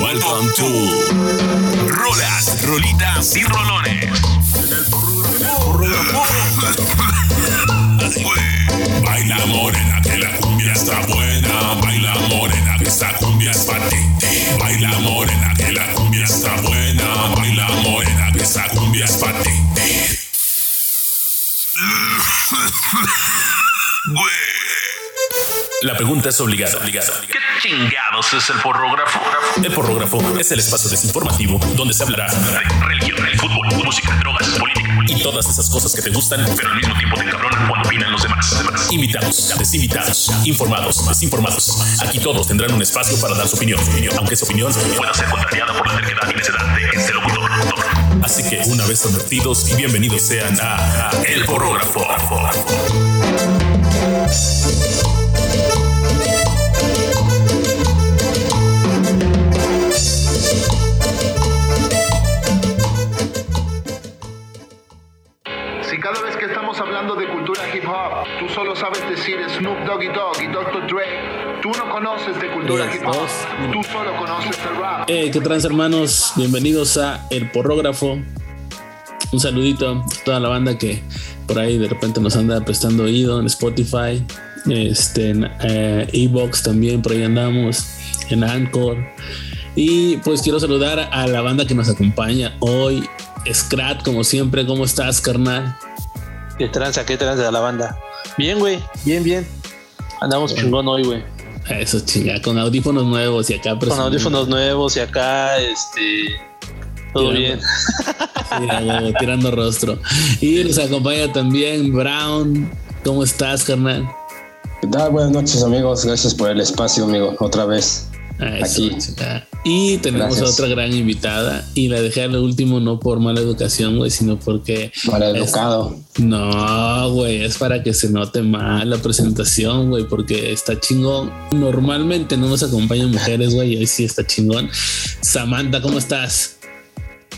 Welcome to Rolas, Rolitas y Rolones. Baila morena que la cumbia está buena. Baila morena que esta cumbia es para ti. Baila morena que la cumbia está buena. Baila morena que esta cumbia es para. La pregunta es obligada. obligada. ¿Qué chingados es el porrógrafo? El porrógrafo es el espacio desinformativo donde se hablará de religión, fútbol, música, drogas, política y todas esas cosas que te gustan, pero al mismo tiempo te encabronan cuando opinan los demás. Invitados, desinvitados, informados, más informados. Aquí todos tendrán un espacio para dar su opinión, aunque su opinión pueda ser contrariada por la terquedad y necedad de este locutor. Así que una vez advertidos y bienvenidos sean a, a El Porrógrafo. Doggy Dogg y Dr. Dre, tú no conoces de cultura hip hop, tú solo conoces el rap. Eh, ¿Qué trans hermanos? Bienvenidos a El Porrógrafo. Un saludito a toda la banda que por ahí de repente nos anda prestando oído en Spotify, este, en eh, Evox también, por ahí andamos, en Anchor. Y pues quiero saludar a la banda que nos acompaña hoy. Scrat, como siempre, ¿cómo estás, carnal? ¿Qué tranza, qué tranza de la banda? Bien, güey, bien, bien. Andamos chingón hoy, güey. Eso chinga, con audífonos nuevos y acá Con audífonos nuevos y acá, este. Todo Tirando- bien. Huevo, tirando rostro. Y nos acompaña también Brown. ¿Cómo estás, carnal? ¿Qué tal? Buenas noches amigos, gracias por el espacio amigo, otra vez. Ah, eso, Aquí. Y tenemos Gracias. a otra gran invitada. Y la dejé al último no por mala educación, güey, sino porque. Mal es- educado. No, güey, es para que se note mal la presentación, güey, porque está chingón. Normalmente no nos acompañan mujeres, güey, y hoy sí está chingón. Samantha, ¿cómo estás?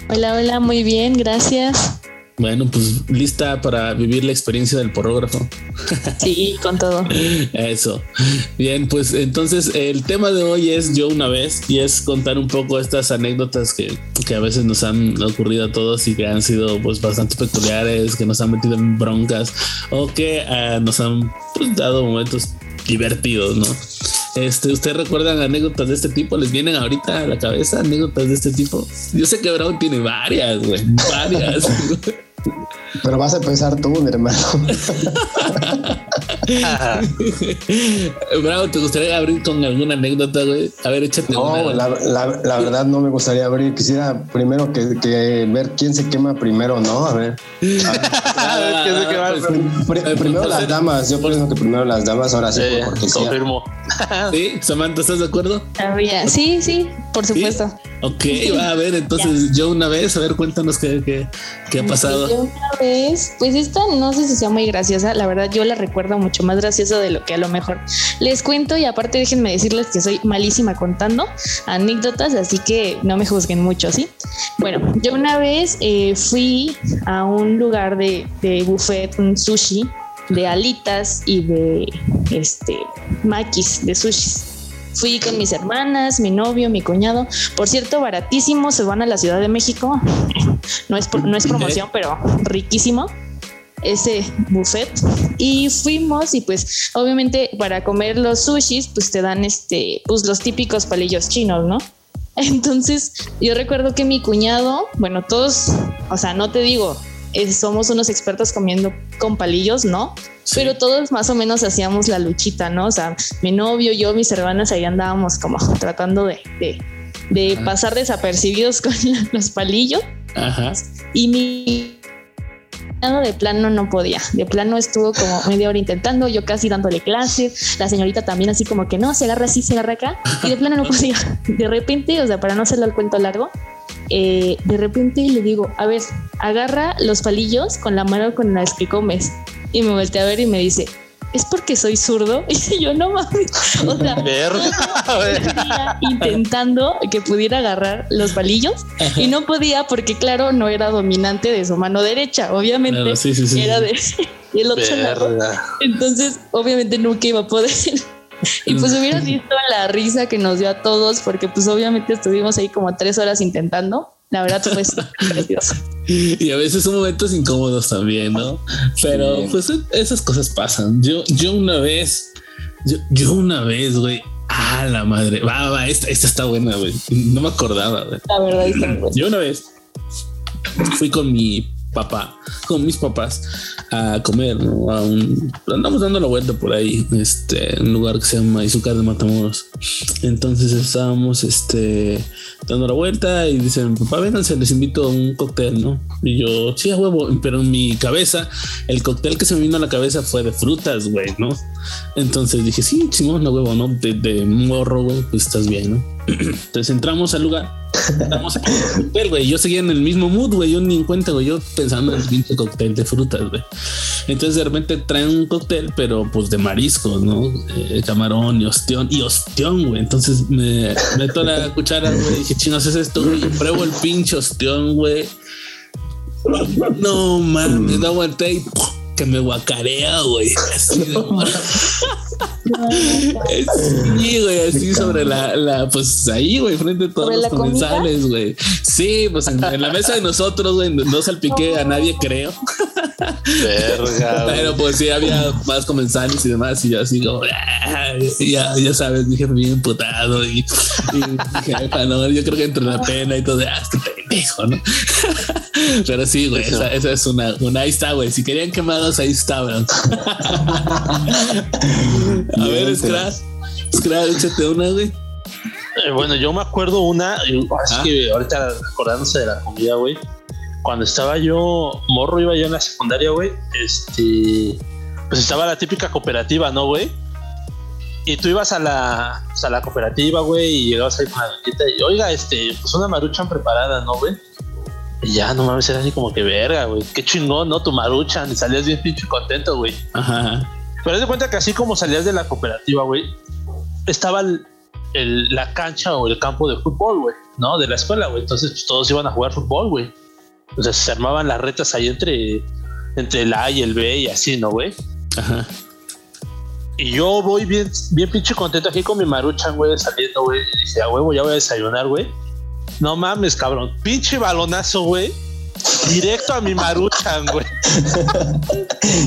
Hola, hola, muy bien, gracias. Bueno, pues lista para vivir la experiencia del porrógrafo. Sí, con todo. Eso. Bien, pues entonces el tema de hoy es yo una vez y es contar un poco estas anécdotas que, que a veces nos han ocurrido a todos y que han sido pues bastante peculiares, que nos han metido en broncas o que ah, nos han pues, dado momentos divertidos, ¿no? Este, ¿ustedes recuerdan anécdotas de este tipo? ¿Les vienen ahorita a la cabeza anécdotas de este tipo? Yo sé que Brown tiene varias, güey, varias. Pero vas a empezar tú, mi hermano. Bravo, ¿te gustaría abrir con alguna anécdota, güey? A ver, échate No, una. la, la- la verdad no me gustaría abrir. Quisiera primero que, que ver quién se quema primero, ¿no? A ver. Ah, ¿Qué se quema? pues, Eh, primero pues, las damas. Yo pienso que primero las damas, ahora sí, Eh, por cortesía. confirmo. Sí, Samantha, ¿estás de acuerdo? Había- Sí, sí, por supuesto. Ok, va a ver, entonces yo una vez, a ver, cuéntanos qué, qué, qué ha pasado. Yo una vez, pues esta no sé si sea muy graciosa, la verdad yo la recuerdo mucho más graciosa de lo que a lo mejor les cuento y aparte déjenme decirles que soy malísima contando anécdotas, así que no me juzguen mucho, ¿sí? Bueno, yo una vez eh, fui a un lugar de, de buffet, un sushi, de alitas y de este maquis, de sushis. Fui con mis hermanas, mi novio, mi cuñado. Por cierto, baratísimo, se van a la Ciudad de México. No es, no es promoción, pero riquísimo ese buffet. Y fuimos y pues obviamente para comer los sushis pues te dan este, pues los típicos palillos chinos, ¿no? Entonces yo recuerdo que mi cuñado, bueno, todos, o sea, no te digo, eh, somos unos expertos comiendo con palillos, ¿no? Sí. Pero todos más o menos hacíamos la luchita, ¿no? O sea, mi novio, yo, mis hermanas, ahí andábamos como tratando de, de, de pasar desapercibidos con los palillos Ajá. y mi de plano no podía. De plano estuvo como media hora intentando, yo casi dándole clase, la señorita también así como que no, se agarra así, se agarra acá, y de plano no podía. De repente, o sea, para no hacerlo el cuento largo, eh, de repente le digo, a ver, agarra los palillos con la mano con la que comes. Y me volteé a ver y me dice, ¿es porque soy zurdo? Y yo no mames. O sea, Verga, intentando que pudiera agarrar los palillos y no podía porque claro no era dominante de su mano derecha obviamente Claro, sí, sí, sí. era de y el otro lado. Entonces obviamente nunca iba a poder Y pues hubieras visto la risa que nos dio a todos, porque pues obviamente estuvimos ahí como tres horas intentando. La verdad fue súper gracioso. Y a veces son momentos incómodos también, ¿no? Pero Sí. pues esas cosas pasan. Yo, yo una vez, yo, yo una vez, güey. Ah, la madre. Va, va, esta, esta está buena, güey. No me acordaba, güey. La verdad está muy bueno. Yo una vez fui con mi papá, con mis papás a comer, ¿no? A un, andamos dando la vuelta por ahí, este, un lugar que se llama Izúcar de Matamoros. Entonces estábamos, este, dando la vuelta y dicen, papá, vénganse, les invito a un cóctel, ¿no? Y yo, sí, a huevo, pero en mi cabeza, el cóctel que se me vino a la cabeza fue de frutas, güey, ¿no? Entonces dije, sí, Simón, a huevo, ¿no? De, de morro, güey, pues estás bien, ¿no? Entonces entramos al lugar. Cóctel, güey. Yo seguía en el mismo mood, güey. Yo ni en cuenta, güey. Yo pensando en el pinche cóctel de frutas, güey. Entonces de repente traen un cóctel, pero pues de mariscos, ¿no? Eh, camarón y ostión. Y ostión, güey. Entonces me meto la cuchara, güey. Dije, chinos, es esto, güey. Pruebo el pinche ostión, güey. No mames, no aguanté y. que me guacarea, güey. Así de- Sí, güey, así sobre la, la, pues ahí, güey, frente a todos ¿Sobre los comensales, güey. Sí, pues en, en la mesa de nosotros, güey, no salpiqué a nadie, creo. Verga. Pero pues sí, había más comensales y demás, y yo así como, "Ah", ya, ya sabes, dije bien putado y, y dije, "Ah, no, yo creo que entre la pena y todo, ah, este pendejo, ¿no? Pero sí, güey, esa, esa es una, una, ahí está, güey. Si querían quemados, ahí está, bro. A ver, Bien, Scrat, Scrat, échate una, güey. Eh, bueno, yo me acuerdo una, y así Ajá. que ahorita acordándose de la comida, güey. Cuando estaba yo, morro, iba yo en la secundaria, güey. Este, pues estaba la típica cooperativa, ¿no, güey? Y tú ibas a la, pues, a la cooperativa, güey, y llegabas ahí con la doñita y, oiga, este, pues una maruchan preparada, ¿no, güey? Y ya, no mames, era así como que verga, güey. Qué chingón, ¿no? Tu maruchan. Y salías bien pinche contento, güey. Ajá. Pero de cuenta que así como salías de la cooperativa, güey, estaba el- el- la cancha o el campo de fútbol, güey, ¿no? De la escuela, güey. Entonces pues, todos iban a jugar fútbol, güey. O sea, se armaban las retas ahí entre, entre el A y el B y así, ¿no, güey? Ajá. Y yo voy bien, bien pinche contento aquí con mi maruchan, güey, saliendo, güey. Y dije, a huevo, ya voy a desayunar, güey. No mames, cabrón. Pinche balonazo, güey. Directo a mi maruchan, güey.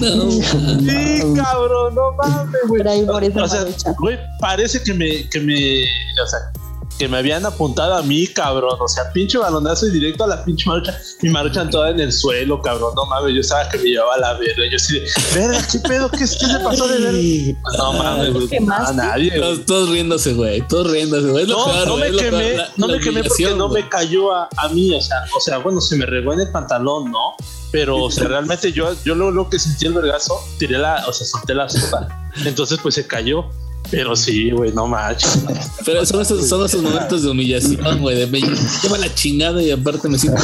No, Sí, cabrón, no mames, güey. Por ahí, por esa O sea, güey, parece que me, que me, o sea, que me habían apuntado a mí, cabrón. O sea, pinche balonazo y directo a la pinche marucha. Mi maruchan toda en el suelo, cabrón. No mames, yo sabía que me llevaba a la verga. Yo así de, verga, ¿qué pedo? ¿Qué, qué se pasó de verga? Pues no mames, güey. ¿Qué No, más? a nadie. Todos, todos riéndose, güey. Todos riéndose, güey. No, peor, no me quemé, peor, la- no la me quemé porque no me cayó a, a mí, o sea, o sea, bueno, se me regó en el pantalón, ¿no? Pero, o sea, realmente yo, yo lo, lo que sentí el vergazo, tiré la, o sea, solté la sopa. Entonces, pues se cayó. Pero sí, güey, no manches. Pero son esos, son esos momentos de humillación, güey. De me lleva la chingada y aparte me siento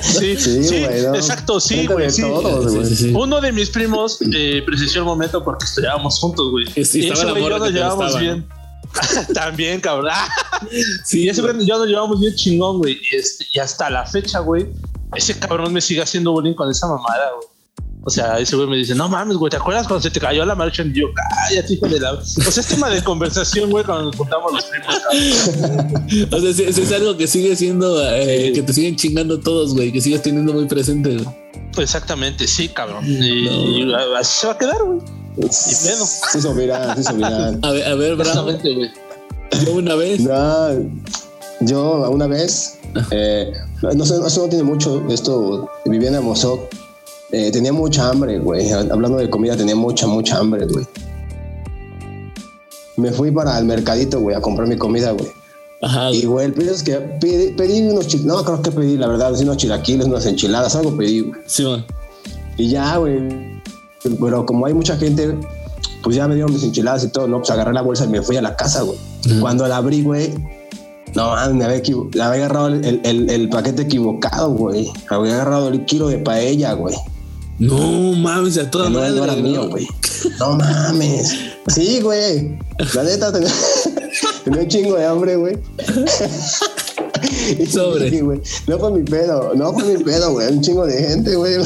Sí, Sí, sí, güey, no. exacto, sí, güey, de sí. todos, güey. Sí, sí, sí. Uno de mis primos eh, presenció el momento porque estudiábamos juntos, güey. Y sí, Y estaba ese güey y yo nos gustaba, bien. También, cabrón. Sí, Y ese güey. yo nos llevamos bien chingón, güey. Y, este, y hasta la fecha, güey, ese cabrón me sigue haciendo bullying con esa mamada, güey. O sea, ese güey me dice, no mames, güey, ¿te acuerdas cuando se te cayó la marcha? Y yo, cállate, hijo de la... O sea, es tema de conversación, güey, cuando nos juntamos los primos, cabrón. O sea, sí, sí es algo que sigue siendo, eh, Sí. que te siguen chingando todos, güey, que sigues teniendo muy presente. güey. Exactamente, sí, cabrón. Y, y así se va a quedar, güey. pedo. Se hizo viral, se hizo viral. A ver, a ver, Bravo, Exactamente, güey. yo una vez. No, yo una vez, eh, no sé, eso no tiene mucho, esto, vivía en Amozoc, eh, tenía mucha hambre, güey, hablando de comida, tenía mucha, mucha hambre, güey. Me fui para el mercadito, güey, a comprar mi comida, güey. Ajá, Y, güey. el pedo es que pedí, pedí unos chilaquiles, no creo que pedí, la verdad, unos chilaquiles, unas enchiladas, algo pedí, güey. Sí, man. Y ya, güey. Pero como hay mucha gente, pues ya me dieron mis enchiladas y todo, ¿no? Pues agarré la bolsa y me fui a la casa, güey. Ujú. Cuando la abrí, güey, no me había, le había agarrado el, el- el paquete equivocado, güey. Había agarrado el kilo de paella, güey. No mames, a toda no, madre. no era mío, güey. No mames. Sí, güey. La neta tenía, tenía un chingo de hambre, güey. Sobre. sí. No fue mi pedo, no fue mi pedo, güey. Un chingo de gente, güey.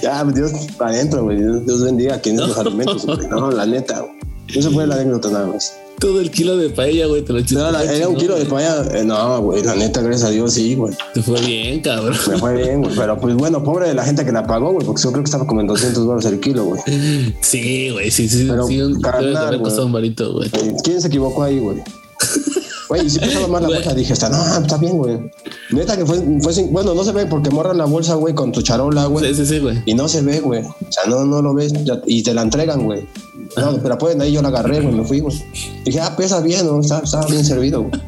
Ya, Dios para adentro, güey. Dios, Dios bendiga a quien es los alimentos, güey. No, la neta, güey. Esa fue la anécdota nada más. Todo el kilo de paella, güey, te lo. No, la- era un kilo de paella. eh, no, güey, la neta, gracias a Dios, sí, güey. Te fue bien, cabrón. Me fue bien, güey. Pero pues bueno, pobre de la gente que la pagó, güey, porque yo creo que estaba como en 200 dólares el kilo, güey. Sí, güey, sí, sí. Pero, sí, un- carnal, debe de haber güey. costado un varito, güey. Eh, ¿Quién se equivocó ahí, güey? Güey, y si pesaba más la bolsa, dije, está, no, está bien, güey. Neta que fue, fue sin- bueno, no se ve porque morran la bolsa, güey, con tu charola, güey. Sí, sí, sí, güey. Y no se ve, güey. O sea, no, no lo ves ya- y te la entregan, güey. No, pero pueden ahí yo la agarré, güey, me fui, güey. Dije, ah, pesa bien, ¿no? Estaba, estaba bien servido, güey.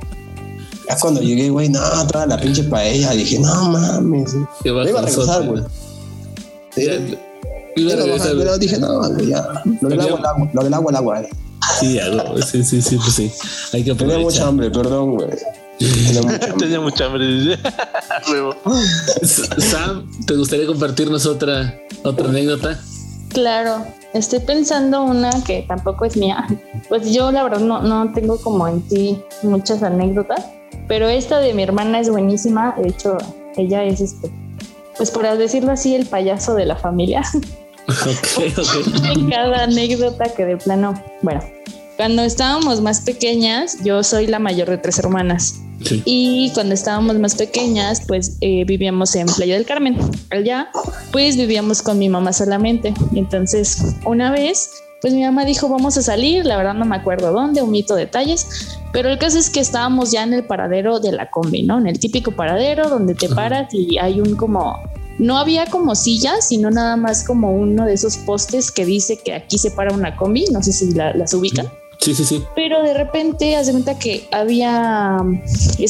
Ya cuando llegué, güey, no, toda la pinche paella. Dije, no mames. Qué Me iba a regresar, güey. Sí, iba a regresar, pero dije, no, güey, ya. Lo del agua, el agua. Lo del agua, el agua. eh. Sí, güey, sí, sí, sí, pues sí. Hay que Tenía mucha hambre, perdón, güey. Tenía mucha hambre. Sam, ¿te gustaría compartirnos otra, otra anécdota? Claro, estoy pensando una que tampoco es mía. Pues yo la verdad no, no tengo como en sí muchas anécdotas, pero esta de mi hermana es buenísima. De hecho, ella es este, pues por decirlo así, el payaso de la familia. Ok, ok. en cada anécdota que de plano, bueno, cuando estábamos más pequeñas, yo soy la mayor de tres hermanas. Sí. Y cuando estábamos más pequeñas, pues eh, vivíamos en Playa del Carmen. Allá, pues vivíamos con mi mamá solamente. Entonces, una vez, pues mi mamá dijo, vamos a salir. La verdad no me acuerdo dónde, omito detalles. Pero el caso es que estábamos ya en el paradero de la combi, ¿no? En el típico paradero donde te paras y hay un como... No había como sillas, sino nada más como uno de esos postes que dice que aquí se para una combi. No sé si la- las ubican. Sí, sí, sí. Pero de repente, haz de cuenta que había,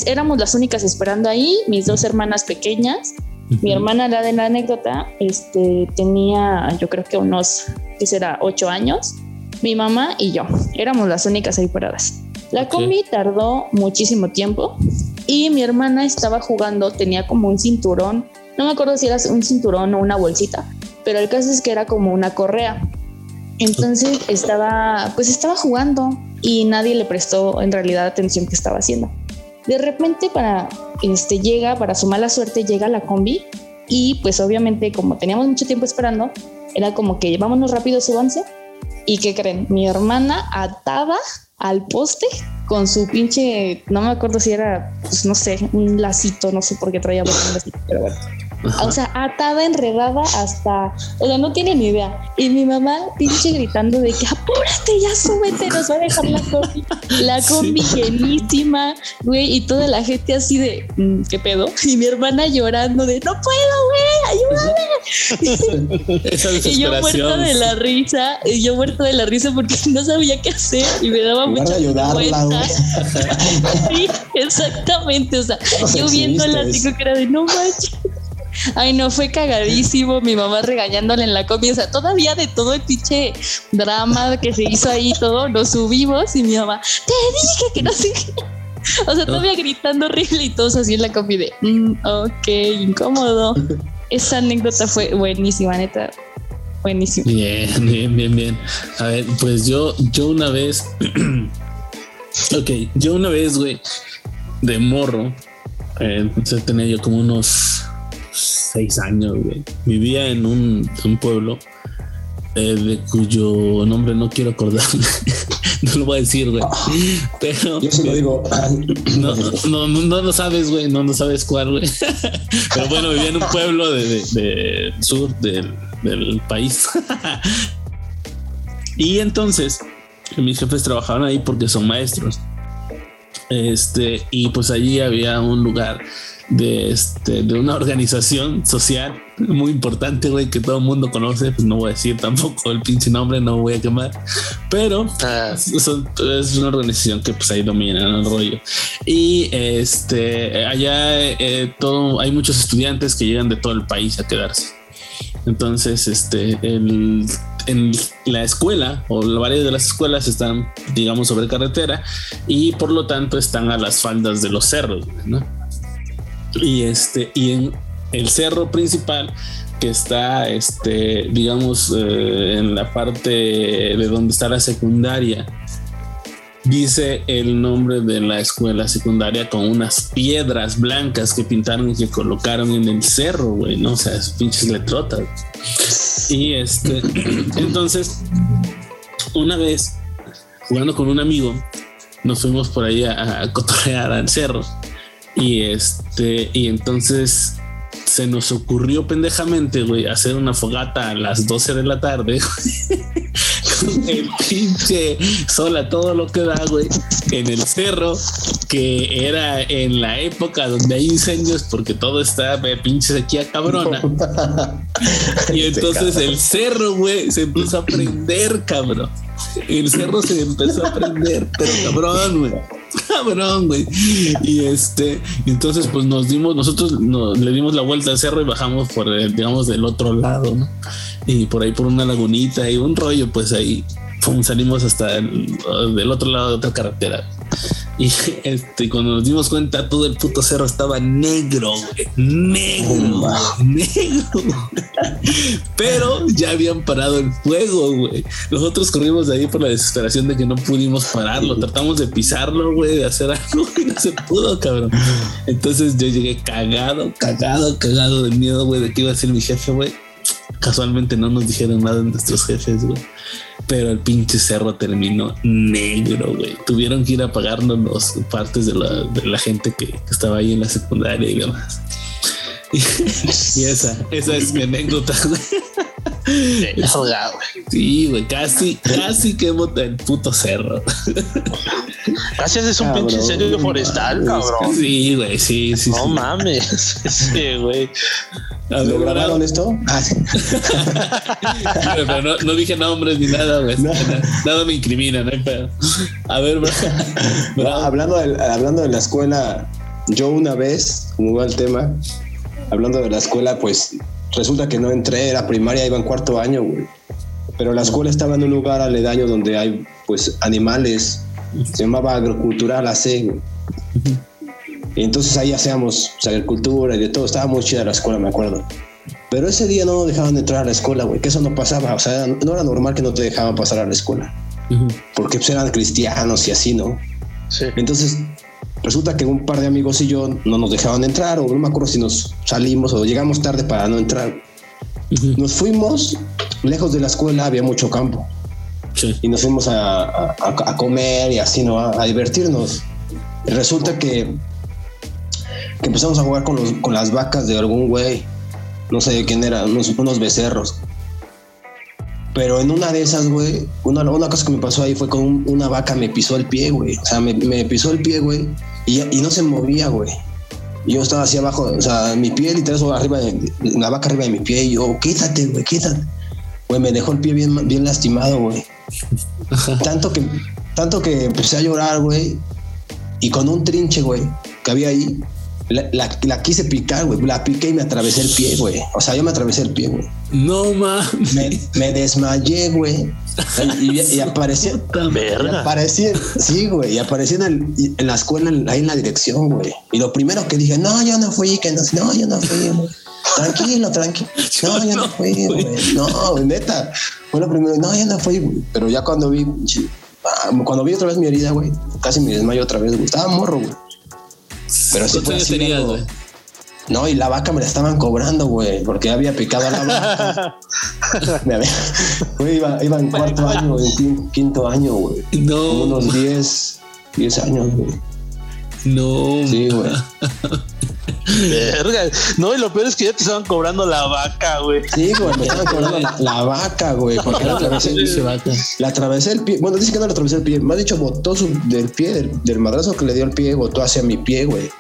éramos las únicas esperando ahí, mis dos hermanas pequeñas. Mi hermana, la de la anécdota, este, tenía, yo creo que unos, ¿qué será? Ocho años. Mi mamá y yo, éramos las únicas ahí paradas. La combi tardó muchísimo tiempo y mi hermana estaba jugando, tenía como un cinturón, no me acuerdo si era un cinturón o una bolsita, pero el caso es que era como una correa. Entonces estaba, pues estaba jugando y nadie le prestó en realidad atención que estaba haciendo. De repente para, este, llega, para su mala suerte, llega la combi y pues obviamente como teníamos mucho tiempo esperando, era como que vámonos rápido, súbanse. ¿Y qué creen? Mi hermana atada al poste con su pinche, no me acuerdo si era, pues no sé, un lacito, no sé por qué traía un pero bueno. O sea, atada, enredada hasta, o sea, no tiene ni idea. Y mi mamá pinche gritando de que apúrate, ya súbete, nos va a dejar la combi. La combi llenísima, güey, y toda la gente así de, "Mm, ¿qué pedo? Y mi hermana llorando de, no puedo, güey, ayúdame. Esa Y yo muerta de la risa, y yo muerta de la risa porque no sabía qué hacer y me daba mucha ayudarla, vergüenza. Sí, exactamente, o sea, No yo viéndola eso. con cara de no manches. Ay, no, fue cagadísimo. Mi mamá regañándole en la comida. O sea, todavía de todo el pinche drama que se hizo ahí, todo, nos subimos y mi mamá, te dije que no sé. O sea, todavía gritando horrible y todos así en la comida de, "Mm, ok, incómodo. Esa anécdota fue buenísima, neta. Buenísima. Bien, bien, bien, bien. A ver, pues yo, yo una vez. ok, yo una vez, güey, de morro, eh, tenía yo como unos seis años, güey. Vivía en un, un pueblo eh, de cuyo nombre no quiero acordarme. no lo voy a decir, güey. Pero. Yo sí lo digo. No, no, no, no lo sabes, güey. No, no sabes cuál, güey. Pero bueno, vivía en un pueblo de, de- de sur del, del país. y entonces, mis jefes trabajaban ahí porque son maestros. Este, y pues allí había un lugar de este de una organización social muy importante, güey, que todo el mundo conoce. Pues no voy a decir tampoco el pinche nombre, no voy a quemar, pero Ah, son- es una organización que pues ahí domina el rollo. Y este allá eh, todo hay muchos estudiantes que llegan de todo el país a quedarse. Entonces este el- en la escuela o varias de las escuelas están digamos sobre carretera y por lo tanto están a las faldas de los cerros ¿no? y este y en el cerro principal que está este digamos eh, en la parte de donde está la secundaria dice el nombre de la escuela secundaria con unas piedras blancas que pintaron y que colocaron en el cerro güey no o sea es pinches letrotas y este entonces una vez jugando con un amigo, nos fuimos por ahí a, cotorrear al cerro. Y este, y entonces se nos ocurrió pendejamente, güey, hacer una fogata a las 12 de la tarde. el pinche sol a todo lo que da, güey, en el cerro, que era en la época donde hay incendios porque todo está de pinche sequía cabrona. y entonces el cerro, güey, se empezó a prender, cabrón. El cerro se empezó a prender, pero cabrón, güey. Cabrón, güey. Y este, entonces, pues nos dimos, nosotros nos, le dimos la vuelta al cerro y bajamos por, el, digamos, del otro lado. Y por ahí por una lagunita y un rollo, pues ahí pum, salimos hasta el, del otro lado de otra carretera. Y este, cuando nos dimos cuenta, todo el puto cerro estaba negro, güey. Negro, negro. Pero ya habían parado el fuego, güey. Nosotros corrimos de ahí por la desesperación de que no pudimos pararlo. Tratamos de pisarlo, güey, de hacer algo y no se pudo, cabrón. Entonces yo llegué cagado, cagado, cagado de miedo, güey, de que iba a ser mi jefe, güey. Casualmente no nos dijeron nada nuestros jefes, güey pero el pinche cerro terminó negro, güey. Tuvieron que ir a pagarnos los partes de la, gente que, estaba ahí en la secundaria y demás. Y, y esa, esa es mi anécdota. Sí, güey, casi, casi quemo el puto cerro. Casi haces un pinche incendio forestal, cabrón. Sí, güey, sí, sí. No sí. mames. Sí, güey. ¿Lo grabaron esto? Ah, sí. pero no, no, dije nombres ni nada, güey. No. Nada me incrimina, no hay pedo. A ver, bro. bro. Hablando, de, hablando de la escuela, yo una vez, como va el tema, hablando de la escuela, pues resulta que no entré, era primaria, iba en cuarto año, güey. Pero la escuela estaba en un lugar aledaño donde hay, pues, animales. Se llamaba agrocultural AC, güey. Y entonces ahí hacíamos pues, agricultura y de todo. Estaba muy chida la escuela, me acuerdo. Pero ese día no dejaban entrar a la escuela, güey. Que eso no pasaba. O sea, no era normal que no te dejaban pasar a la escuela. Uh -huh. Porque pues, eran cristianos y así, ¿no? Sí. Entonces, resulta que un par de amigos y yo no nos dejaban entrar, o no me acuerdo si nos salimos o llegamos tarde para no entrar. Uh -huh. Nos fuimos lejos de la escuela, había mucho campo. Sí. Y nos fuimos a, a, a, comer y así, ¿no? A, a divertirnos. Y resulta que que empezamos a jugar con, los, con las vacas de algún güey, no sé de quién era, unos, unos becerros. Pero en una de esas, güey, una, una cosa que me pasó ahí fue con un, una vaca me pisó el pie, güey. O sea, me, me pisó el pie, güey, y, y, no se movía, güey. Yo estaba así abajo, o sea, mi pie literal arriba, de, la vaca arriba de mi pie, y yo, quítate, güey, quítate. Güey, me dejó el pie bien, bien lastimado, güey. tanto que, tanto que empecé a llorar, güey, y con un trinche, güey, que había ahí, la, la, la, quise picar, güey. La piqué y me atravesé el pie, güey. O sea, yo me atravesé el pie, güey. No mames. Me, me desmayé, güey. Y, y, y, aparecí. Verga. Y aparecí, sí, güey. Y aparecí en, el, en la escuela, ahí en la dirección, güey. Y lo primero que dije, no, yo no fui, que no, no yo no fui, güey. Tranquilo, tranquilo. No, yo no fui, güey. No, neta. Fue lo primero, no, yo no fui, güey. Pero ya cuando vi, cuando vi otra vez mi herida, güey, casi me desmayo otra vez, güey. Estaba morro, güey. Pero sí fue así tenías? No, y la vaca me la estaban cobrando, güey, porque había picado a la vaca. me había, güey, iba, iba, en cuarto año, en quinto año, güey. No. Como unos 10, 10 años, güey. No. Sí, güey. Verga. No, y lo peor es que ya te estaban cobrando la vaca, güey. Sí, güey, me estaban cobrando la, la vaca, güey, porque la atravesé, la atravesé el pie. Bueno, dice que no la atravesé el pie. Me ha dicho, botó su, del pie, del, del, madrazo que le dio el pie, botó hacia mi pie, güey.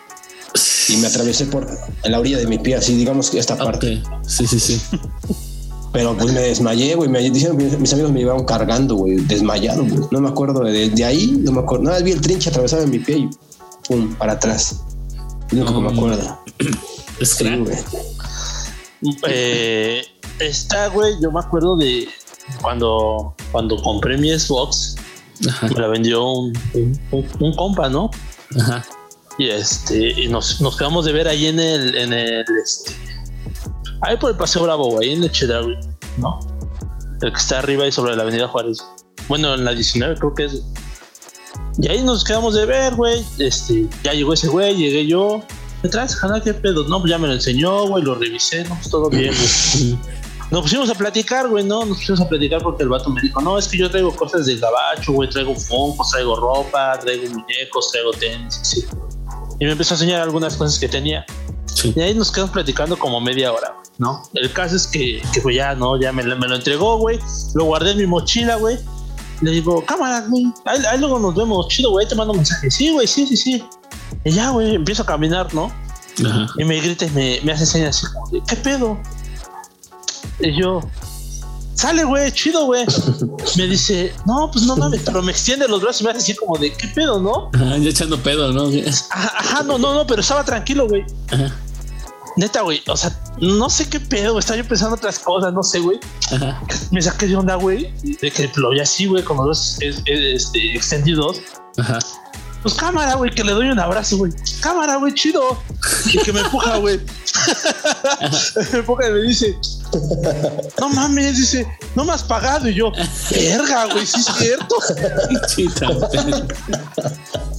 Y me atravesé por en la orilla de mi pie, así, digamos que esta parte. Okay. Sí, sí, sí. Pero pues me desmayé, güey. Me dijeron, mis amigos me iban cargando, güey, desmayado, güey. No me acuerdo de, de, ahí, no me acuerdo. Nada, vi el trinche atravesado en mi pie y pum, para atrás. No, no me acuerdo. Es sí, güey. Eh, esta, güey, yo me acuerdo de cuando, cuando compré mi Xbox, Ajá. me la vendió un, un, un, compa, ¿no? Ajá. Y este, y nos, quedamos de ver ahí en el, en el, este, ahí por el Paseo Bravo, güey, en el Chedraui, ¿no? El que está arriba y sobre la Avenida Juárez. Bueno, en la 19 creo que es. Y ahí nos quedamos de ver, güey. Este, ya llegó ese güey, llegué yo. ¿Me traes? ¿Qué pedo? No, pues ya me lo enseñó, güey, lo revisé, no, pues todo bien, güey. nos pusimos a platicar, güey, ¿no? Nos pusimos a platicar porque el vato me dijo, no, es que yo traigo cosas de gabacho, güey, traigo foncos, traigo ropa, traigo muñecos, traigo tenis, sí. Y me empezó a enseñar algunas cosas que tenía. Sí. Y ahí nos quedamos platicando como media hora, ¿no? El caso es que, que pues ya, ¿no? Ya me, me lo entregó, güey. Lo guardé en mi mochila, güey. Le digo, cámara, güey. Ahí, ahí luego nos vemos, chido, güey. Te mando un mensaje. Sí, güey, sí, sí, sí. Y ya, güey, empiezo a caminar, ¿no? Ajá. Y me grita y me, me hace señas así como ¿qué pedo? Y yo, sale, güey, chido, güey. Me dice, no, pues no mames, pero me extiende los brazos y me hace así como de, ¿qué pedo, no? Ajá, ya echando pedo, ¿no? Ajá, ajá, no, no, no, pero estaba tranquilo, güey. Ajá. Neta, güey, o sea, no sé qué pedo, estaba yo pensando otras cosas, no sé, güey. Ajá. Me saqué de onda, güey, de que lo vi así, güey, con los brazos es- es- este, extendidos. Ajá. Pues cámara, güey, que le doy un abrazo, güey. Cámara, güey, chido. Y que me empuja, güey. me empuja y me dice, no mames, dice, no me has pagado. Y yo, verga, güey, sí es cierto. Sí, también.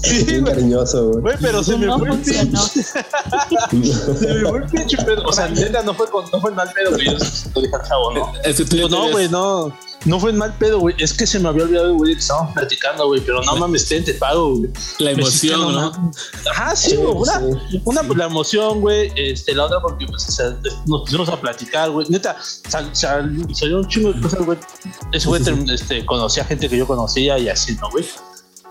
Sí, Bien güey. cariñoso, güey. Güey, pero se me No fue el pinche. Se me fue el pinche pedo. O sea, neta, no fue, con, no fue mal pedo, güey. Yo lo dije al chavo, ¿no? Es que tú no, güey, no. No fue mal pedo, güey. Es que se me había olvidado, güey, que estábamos platicando, güey. Pero no mames, ten, te pago, güey. La emoción, ¿no? Ajá, sí, güey. Una, sí. una, pues la emoción, güey. Este, la otra, porque pues, o sea, nos pusimos a platicar, güey. Neta, sal, sal- salió un chingo de cosas, güey. Ese güey este, conocía gente que yo conocía y así, ¿no, güey?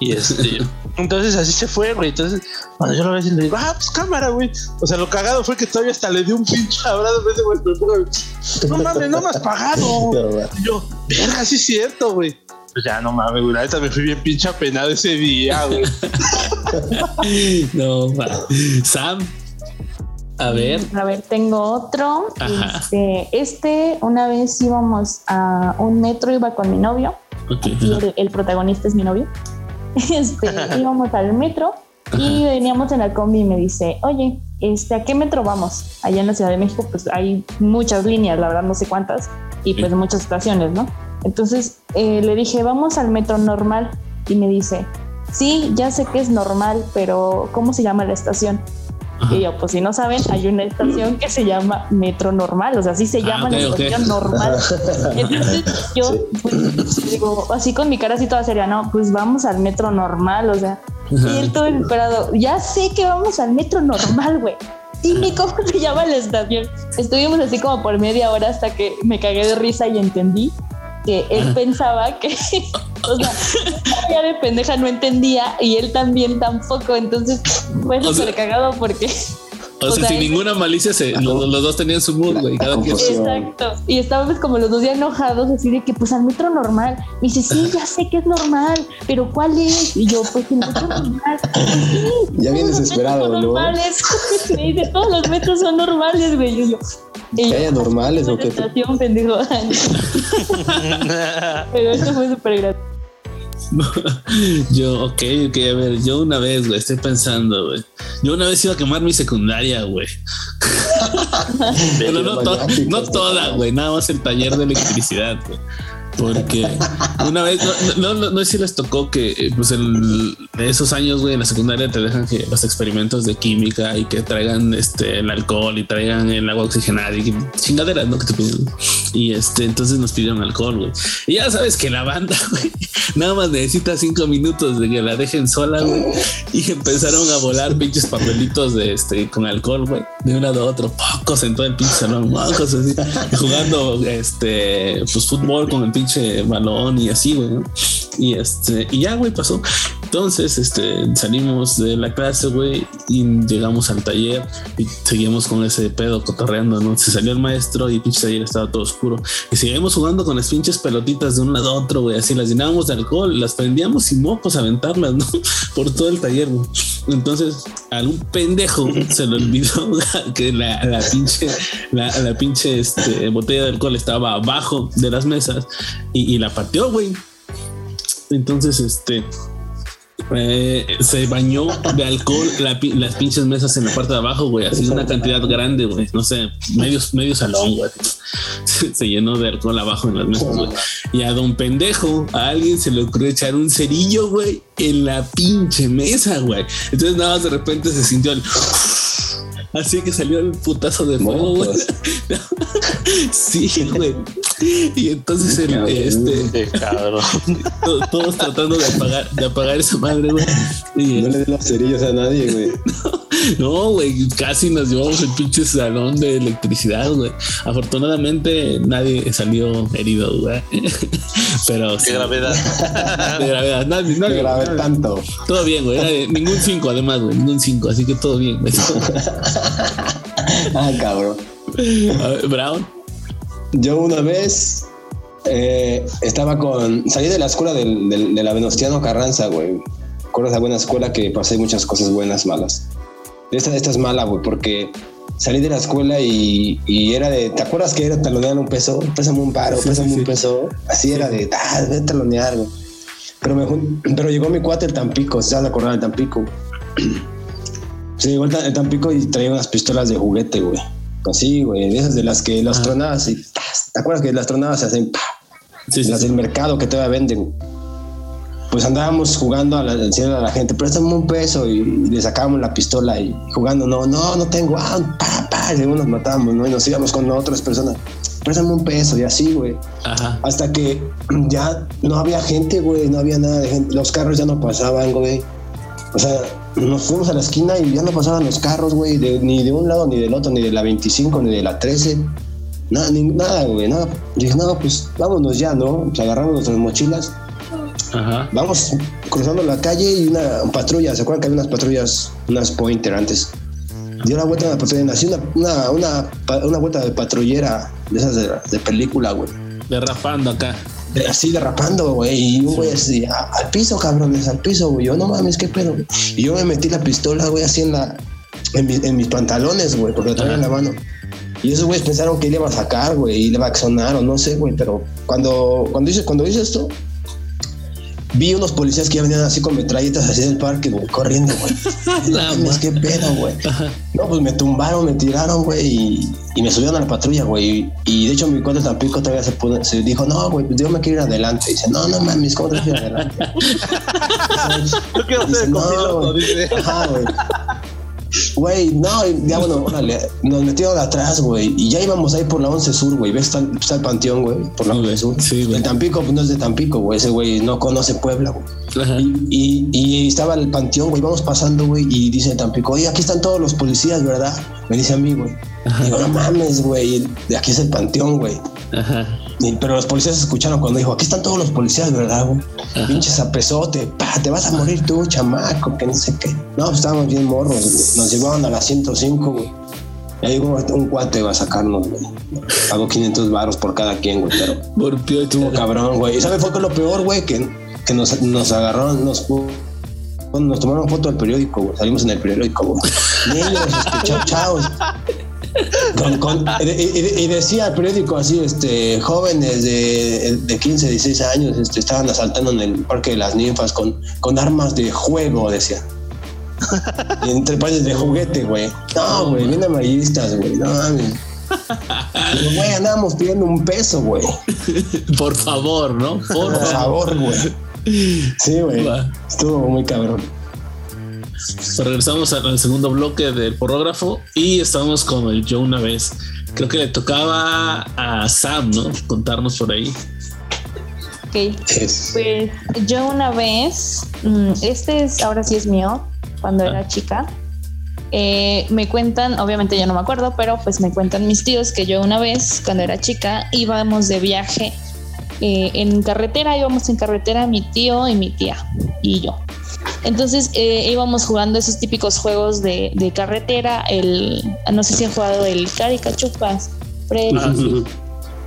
Y este, entonces así se fue, güey. Entonces, cuando yo lo veo, le digo, ah, pues cámara, güey. O sea, lo cagado fue que todavía hasta le di un pinche abrazo No mames, no me has pagado. Y yo, verga, sí es cierto, güey. Pues ya no mames, güey. Neta me fui bien pinche apenado ese día, güey. No, va. Sam. A ver. A ver, tengo otro. Este, este, una vez íbamos a un metro, iba con mi novio, Ok. y el, el protagonista es mi novio. Este, íbamos al metro y veníamos en la combi y me dice, oye, este, ¿a qué metro vamos? Allá en la Ciudad de México, pues hay muchas líneas, la verdad no sé cuántas, y pues muchas estaciones, ¿no? Entonces eh, le dije, vamos al metro normal, y me dice, sí, ya sé que es normal, pero ¿cómo se llama la estación? Ajá. Y yo, pues si no saben, hay una estación que se llama Metro Normal, o sea, así se Ah, llama ok, la estación normal. Entonces yo pues, digo, así con mi cara así toda seria, no, pues vamos al Metro Normal, o sea, y él todo desesperado, ya sé que vamos al Metro Normal, güey. Dime cómo se llama la estación. Estuvimos así como por media hora hasta que me cagué de risa y entendí que él pensaba que, o sea, ya de pendeja no entendía y él también tampoco. Entonces fue súper cagado porque. O o sea, sea, sin ninguna malicia, se, los, los dos tenían su mood, güey. Cada quien. confusión. Exacto. Y estábamos como los dos ya enojados, así de que pues al metro normal. Me dice, sí, ya sé que es normal, pero ¿cuál es? Y yo, pues el metro normal. Sí, Ya bien todos los desesperado, metros son ¿no? normales. Me dice, todos los metros son normales, güey. Y yo, ¿Que yo, haya normales o qué? estación, pendejo. Pero eso fue súper gracioso. Yo, ok, ok, a ver, yo una vez, güey, estoy pensando, güey. Yo una vez iba a quemar mi secundaria, güey. Pero no, to- no toda, güey, nada más el taller de electricidad, güey. Porque una vez, no, no, no, no sé si les tocó que, eh, pues, en esos años, güey, en la secundaria te dejan que los experimentos de química y que traigan este, el alcohol y traigan el agua oxigenada y que chingaderas, ¿no? Que te piden. Y este, entonces nos pidieron alcohol, güey. Y ya sabes que la banda, güey, nada más necesita cinco minutos de que la dejen sola, güey. Y empezaron a volar pinches papelitos de este con alcohol, güey, de un lado a otro, pocos en todo el pinche salón, pocos así, jugando este, pues fútbol con el pinche balón y así, güey. Y este, y ya, güey, pasó. Entonces, este, salimos de la clase, güey, y llegamos al taller y seguimos con ese pedo cotorreando, ¿no? Se salió el maestro y el pinche taller estaba todo oscuro. Y seguimos jugando con las pinches pelotitas de un lado a otro, güey, así las llenábamos de alcohol, las prendíamos sin mocos a aventarlas, ¿no? Por todo el taller, güey. Entonces, a algún pendejo se le olvidó que la, la pinche, la, la pinche este, botella de alcohol estaba abajo de las mesas y, y la partió, güey. Entonces, este, eh, se bañó de alcohol la las pinches mesas en la parte de abajo, güey. Así una cantidad grande, güey. No sé, medio, medio salón, güey. Se, se llenó de alcohol abajo en las mesas, güey. Y a don pendejo, a alguien se le ocurrió echar un cerillo, güey, en la pinche mesa, güey. Entonces nada más de repente se sintió el... Así que salió el putazo de fuego, güey. Mocos. sí, güey. Y entonces el, Cabrón. este, cabrón. to- todos tratando de apagar, de apagar esa madre, güey. No le den los cerillos a nadie, güey. no, güey, casi nos llevamos el pinche salón de electricidad, güey. Afortunadamente nadie salió herido, güey. Pero sí, Qué gravedad. de gravedad. Nadie, No nadie- grabé nadie- tanto. Todo bien, güey. De- ningún 5, además, güey. Ningún 5, así que todo bien, güey. Ah, cabrón. A ver, Brown. Yo una vez eh, estaba con. Salí de la escuela del, del, de la Venustiano Carranza, güey. Recuerdo esa buena escuela que pasé muchas cosas buenas, malas. Esta, esta es mala, güey, porque salí de la escuela y, y era de. ¿Te acuerdas que era talonear un peso? Pésame un paro, Sí, pésame sí, un peso. Así era de. Ah, voy a talonear, güey. Pero, me pero llegó mi cuate el Tampico, se van a acordar del Tampico. Se llegó el, Ta- el Tampico y traía unas pistolas de juguete, güey. Así, güey, de esas de las que las Ajá. tronabas y. ¿te acuerdas que las tronabas se hacen ¡pa! Sí, las del mercado que todavía venden? Pues andábamos jugando a la, diciendo a la gente, préstame un peso y, le sacábamos la pistola y jugando, no, no, no tengo, ah, pa, pa, y luego nos matábamos, ¿no? Y nos íbamos con otras personas, préstame un peso y así, güey. Ajá. Hasta que ya no había gente, güey, no había nada de gente. Los carros ya no pasaban, güey. O sea, nos fuimos a la esquina y ya no pasaban los carros, güey, de- ni de un lado ni del otro, ni de la 25 ni de la 13. Nada, ni- nada, güey, nada. Dije, no, pues vámonos ya, ¿no? Pues agarramos nuestras mochilas, Ajá. vamos cruzando la calle y una patrulla, ¿se acuerdan que había unas patrullas, unas pointer antes? Dio la vuelta a la patrulla, así una, una, una, una vuelta de patrullera de esas de, de película, güey. Derrapando acá. Así derrapando, güey, y un güey así, "A- al piso, cabrones, al piso, güey. Yo no mames, qué pedo. güey?". Y yo me metí la pistola, güey, así en la, en, mi- en mis pantalones, güey, porque la traía en la mano. Y esos güeyes pensaron que le iba a sacar, güey, y le iba a sonar o no sé, güey, pero cuando, cuando hice, cuando hice esto, vi unos policías que ya venían así con metralletas así del parque, güey, corriendo, güey. No qué pedo, güey. No, pues me tumbaron, me tiraron, güey, y, y me subieron a la patrulla, güey. Y de hecho, mi cuate Tampico todavía se, pudo- se dijo, no, güey, pues yo me quiero ir adelante. Y dice, no, no mames, ¿cómo te ir adelante? Yo quiero ser no, dice. Ajá, güey. Güey, no, ya bueno, órale, nos metieron atrás, güey, y ya íbamos ahí por la 11 Sur, güey, ves, está, el- está el panteón, güey, por la Sí, 11 güey. Sur. Sí, güey. el Tampico, pues no es de Tampico, güey, ese güey no conoce Puebla, güey. Y, y, y estaba el panteón, güey, vamos pasando, güey, y dice Tampico, oye, aquí están todos los policías, ¿verdad? Me dice a mí, güey. Digo, no mames, güey, de aquí es el panteón, güey. Ajá. Y- Pero los policías escucharon cuando dijo, aquí están todos los policías, ¿verdad, güey? Pinche zapesote, pa, te vas a morir tú, chamaco, que no sé qué. No, pues estábamos bien morros, güey. Nos llevaban a las 105, güey. Y ahí llegó un cuate va a sacarnos, güey. Pagó 500 baros por cada quien, güey, pero Por piocho. estuvo cabrón, güey. ¿Y sabes fue que lo peor, güey? Que, que nos, nos agarraron, nos, nos tomaron foto del periódico, güey. Salimos en el periódico, güey. Este, chao, chao. Con- con- y, decía el periódico así, este, jóvenes de, de 15, 16 años este, estaban asaltando en el Parque de las Ninfas con, con armas de juego, decía. Y entre pares de juguete, güey. No, güey, bien amarillistas, güey. No mames. Digo, Güey, andábamos pidiendo un peso, güey. Por favor, ¿no? Por Por favor. güey. Sí, güey. Estuvo muy cabrón. Regresamos al segundo bloque del porrógrafo y estamos con el yo una vez. Creo que le tocaba a Sam, ¿no? Contarnos por ahí. Ok. Es- Pues yo una vez, mm, este es, ahora sí es mío, cuando Ah. era chica, eh, me cuentan, obviamente yo no me acuerdo, pero pues me cuentan mis tíos que yo una vez, cuando era chica, íbamos de viaje eh, en carretera, íbamos en carretera mi tío y mi tía y yo. Entonces eh, íbamos jugando esos típicos juegos de, de carretera, el, no sé si han jugado el Caricachupas, Freddy, sí.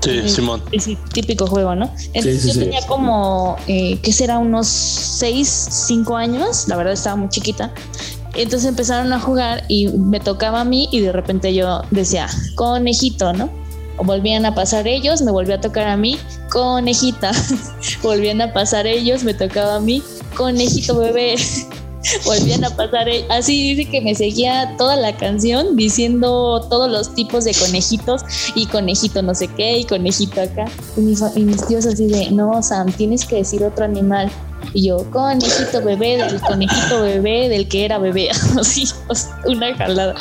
Sí, Simón. ese típico juego, ¿no? Entonces sí, yo sí. tenía como, eh, ¿qué será? Unos 6, 5 años, la verdad estaba muy chiquita. Entonces empezaron a jugar y me tocaba a mí y de repente yo decía, conejito, ¿no? Volvían a pasar ellos, me volvió a tocar a mí, conejita. volvían a pasar ellos, me tocaba a mí, conejito bebé. volvían a pasar e- así dice que me seguía toda la canción diciendo todos los tipos de conejitos y conejito no sé qué y conejito acá y mis, y mis tíos así de no Sam tienes que decir otro animal y yo conejito bebé del conejito bebé del que era bebé así una jalada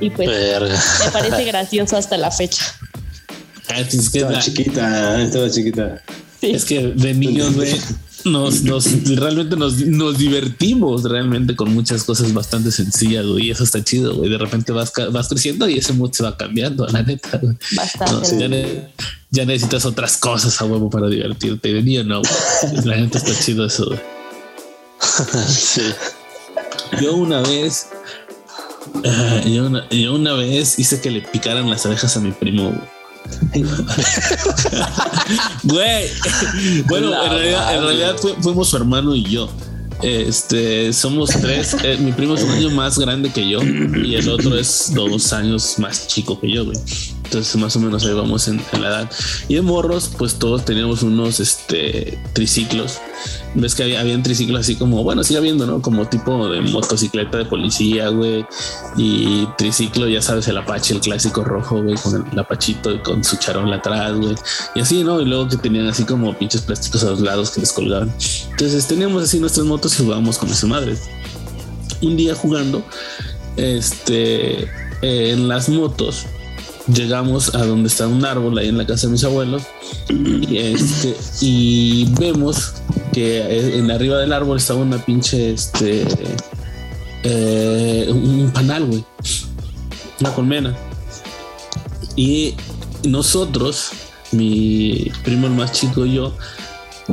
Y pues Verga. me parece gracioso hasta la fecha. Ah, Es que, Estaba la- chiquita, estaba chiquita. Sí. es que de niños, güey, nos, nos realmente nos, nos divertimos realmente con muchas cosas bastante sencillas, güey. Y eso está chido, güey. De repente vas, vas creciendo y ese mood se va cambiando, la neta, güey. No, Bastante. ya, ne- ya necesitas otras cosas a huevo para divertirte. De niño no. La neta está chido eso, güey. Sí. Yo una vez, ah, yo, una, yo una vez hice que le picaran las abejas a mi primo. güey. Güey, bueno, en realidad, fuimos su hermano y yo. Este, somos tres. eh, mi primo es un año más grande que yo y el otro es dos años más chico que yo, güey. Entonces, más o menos ahí vamos en, en la edad. Y de morros, pues todos teníamos unos este, triciclos. Ves que había, habían triciclos así como, bueno, sigue habiendo, ¿no? Como tipo de motocicleta de policía, güey. Y triciclo, ya sabes, el Apache, el clásico rojo, güey, con el Apachito y con su charol atrás, güey. Y así, ¿no? Y luego que tenían así como pinches plásticos a los lados que les colgaban. Entonces teníamos así nuestras motos y jugábamos con esa madre. Un día jugando, este, eh, en las motos, llegamos a donde está un árbol ahí en la casa de mis abuelos y, este, vemos que en arriba del árbol estaba una pinche este eh, un panal, güey, una colmena. Y nosotros, mi primo el más chico y yo,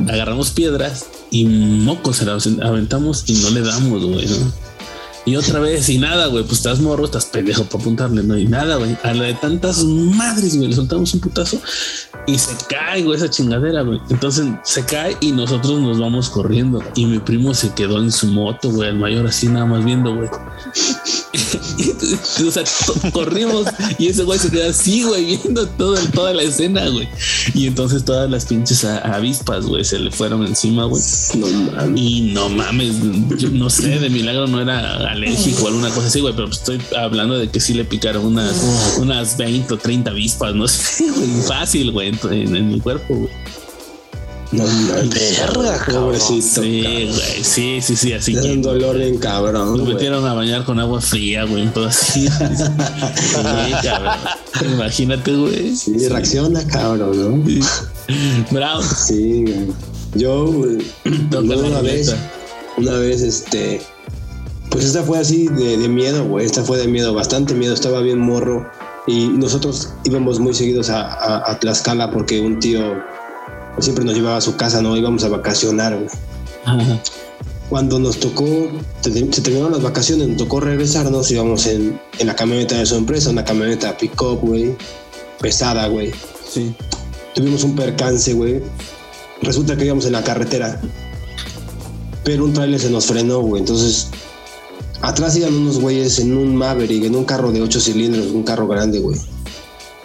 agarramos piedras y mocos se las aventamos y no le damos, güey, ¿no? Y otra vez, y nada, güey, pues estás morro, estás pendejo para apuntarle, ¿no? Y nada, güey, a la de tantas madres, güey, le soltamos un putazo y se cae, güey, esa chingadera, güey. Entonces se cae y nosotros nos vamos corriendo. Y mi primo se quedó en su moto, güey, el mayor así nada más viendo, güey. o sea, corrimos y ese güey se queda así, güey, viendo todo, toda la escena, güey. Y entonces todas las pinches avispas, güey, se le fueron encima, güey. No mames. Y no mames, yo no sé, de milagro no era alérgico o alguna cosa así, güey, pero estoy hablando de que sí le picaron unas, unas 20 o 30 avispas, no sé, güey, fácil, güey, en, en- en mi cuerpo, güey. No. Verga. Pobrecito. Sí, güey, sí, sí, sí, así Es que un dolor bien cabrón. güey. metieron a bañar con agua fría, güey. Sí, cabrón. Imagínate, güey. Sí, reacciona, cabrón, ¿no? Sí. Bravo. Sí, güey. Yo, la una vez, una vez, este, pues esta fue así de, de miedo, güey. Esta fue de miedo, bastante miedo. Estaba bien morro y nosotros íbamos muy seguidos a, a- a Tlaxcala porque un tío siempre nos llevaba a su casa, ¿no? Íbamos a vacacionar, güey. Ajá. Cuando nos tocó, se terminaron las vacaciones, nos tocó regresarnos, íbamos en, en la camioneta de su empresa, una camioneta pick-up, güey, pesada, güey. Sí. Tuvimos un percance, güey. Resulta que íbamos en la carretera, pero un trailer se nos frenó, güey. Entonces, atrás iban unos güeyes en un Maverick, en un carro de ocho cilindros, un carro grande, güey.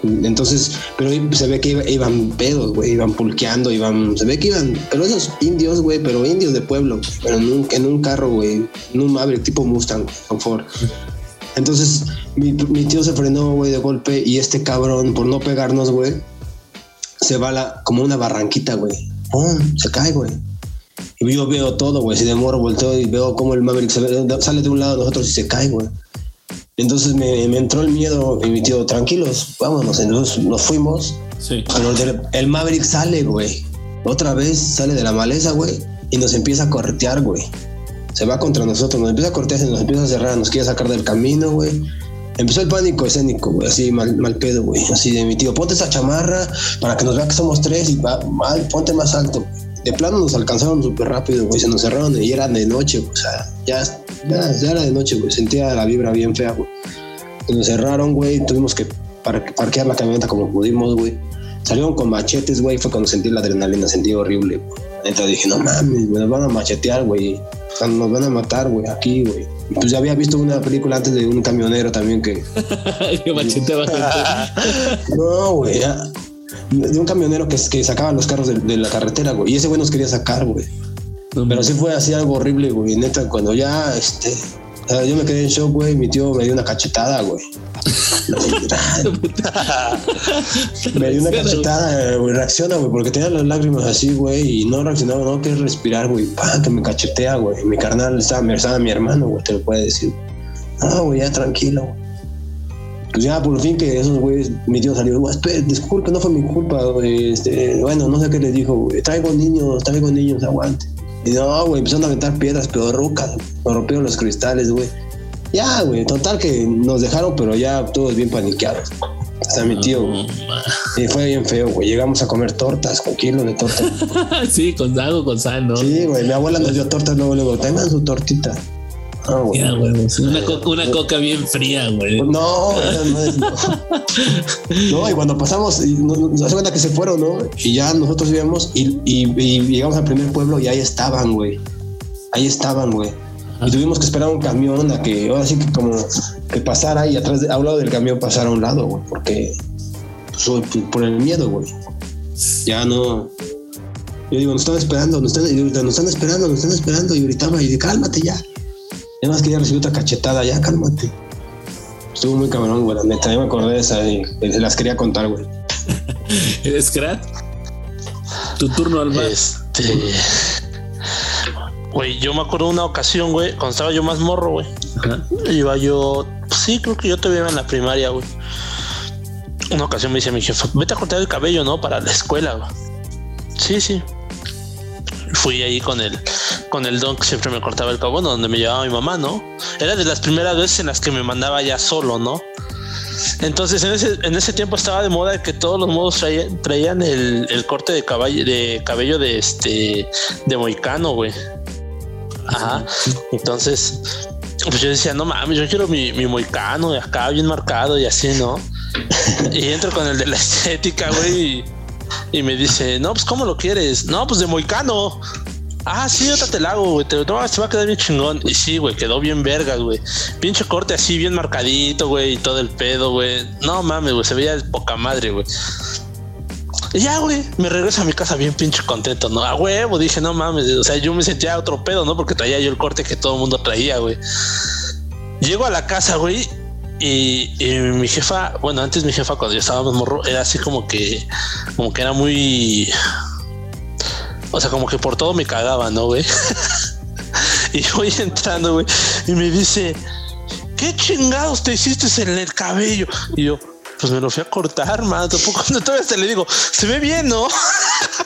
Entonces, pero se ve que iba- iban pedos, güey, iban pulqueando, iban, se ve que iban, pero esos indios, güey, pero indios de pueblo, pero en un, carro, güey, en un Maverick tipo Mustang, con Ford. Entonces, mi, tío se frenó, güey, de golpe y este cabrón, por no pegarnos, güey, se va como una barranquita, güey. Se cae, güey. Y yo veo todo, güey, si de morro volteo y veo cómo el Maverick se sale de un lado de nosotros y se cae, güey. Entonces me, me entró el miedo y mi tío, tranquilos, vámonos. Entonces nos fuimos, Sí. el, el Maverick sale, güey. Otra vez sale de la maleza, güey, y nos empieza a corretear, güey. Se va contra nosotros, nos empieza a corretear, nos empieza a cerrar, nos quiere sacar del camino, güey. Empezó el pánico escénico, güey, así mal, mal pedo, güey. Así de mi tío, ponte esa chamarra para que nos vea que somos tres y va, mal, ponte más alto. De plano nos alcanzaron súper rápido, güey. Se nos cerraron y era de noche, güey. O sea, ya, ya, ya era de noche, güey. Sentía la vibra bien fea, güey. Nos cerraron, güey. Tuvimos que par- parquear la camioneta como pudimos, güey. Salieron con machetes, güey. Fue cuando sentí la adrenalina, sentí horrible, güey. Neta dije, no mames, nos van a machetear, güey. O sea, nos van a matar, güey, aquí, güey. Pues ya había visto una película antes de un camionero también que. que macheteaba gente. No, güey. De un camionero que, que sacaba los carros de, de la carretera, güey. Y ese güey nos quería sacar, güey. Pero sí fue así algo horrible, güey. Neta, cuando ya, este. yo me quedé en shock, güey. Mi tío me dio una cachetada, güey. me dio una cachetada, güey. Reacciona, güey, porque tenía las lágrimas así, güey. Y no reaccionaba, no quería respirar, güey. Pa, que me cachetea, güey. Mi carnal estaba, estaba mi hermano, güey, te lo puede decir. No, güey, ya tranquilo, güey. pues ya por fin que esos güeyes, mi tío salió, "Güey, espere, disculpe, no fue mi culpa, güey, este, bueno, no sé qué les dijo, güey, traigo niños, traigo niños, aguante. Y no, güey, empezaron a aventar piedras, pero rocas, nos rompieron los cristales, güey. Ya, güey, total que nos dejaron, pero ya todos bien paniqueados. Hasta mi tío, güey. Y fue bien feo, güey. Llegamos a comer tortas, con kilos de tortas. sí, con algo, con sal, ¿no? Sí, güey, mi abuela nos dio tortas, luego luego, tengan su tortita. Ah. Ya, güey, una, coca, una coca bien fría, güey. No, no, no, y cuando pasamos, y nos, nos hace cuenta que se fueron, ¿no? Y ya nosotros íbamos y, y- y llegamos al primer pueblo y ahí estaban, güey. Ahí estaban, güey. Y tuvimos que esperar un camión a que, ahora sí que como que pasara y atrás, de, a un lado del camión pasara a un lado, güey, porque pues, por- el miedo, güey. Ya no. Yo digo, nos están esperando, nos están, nos están esperando, nos están esperando. Y gritaba, y dije, cálmate ya. Además que ya recibí otra cachetada, ya cálmate. Estuvo muy cabrón, güey, la neta. Yo me acordé de esa y las quería contar, güey. Scrat, tu turno al. Este. Güey, yo me acuerdo de una ocasión, güey, cuando estaba yo más morro, güey. Ajá. Iba yo, sí, creo que yo todavía iba en la primaria, güey. Una ocasión me dice mi jefe, vete a cortar el cabello, ¿no? Para la escuela, güey. Sí, sí. Fui ahí con el, con el don que siempre me cortaba el bueno, donde me llevaba mi mamá, ¿no? Era de las primeras veces en las que me mandaba ya solo, ¿no? Entonces en ese, en ese tiempo estaba de moda que todos los modos traían, el, el corte de caballo, de cabello de este de moicano, güey. Ajá. Entonces, pues yo decía, no mames, yo quiero mi, mi moicano acá bien marcado y así, ¿no? Y entro con el de la estética, güey, y, y me dice, no, pues ¿cómo lo quieres? No, pues de moicano. Ah, sí, ahorita te la hago, güey. Te, no, se va a quedar bien chingón. Y sí, güey, quedó bien vergas, güey. Pinche corte así, bien marcadito, güey, y todo el pedo, güey. No mames, güey, se veía de poca madre, güey. Y ya, güey, me regreso a mi casa bien pinche contento, ¿no? A huevo, dije, no mames, o sea, yo me sentía otro pedo, ¿no? Porque traía yo el corte que todo el mundo traía, güey. Llego a la casa, güey, y, y mi jefa, bueno, antes mi jefa cuando yo estaba más morro, era así como que, como que era muy, o sea, como que por todo me cagaba, ¿no, güey? y voy entrando, güey, y me dice, ¿qué chingados te hiciste en el cabello? Y yo, pues me lo fui a cortar, man. Tampoco, no, todavía te le digo, se ve bien, ¿no?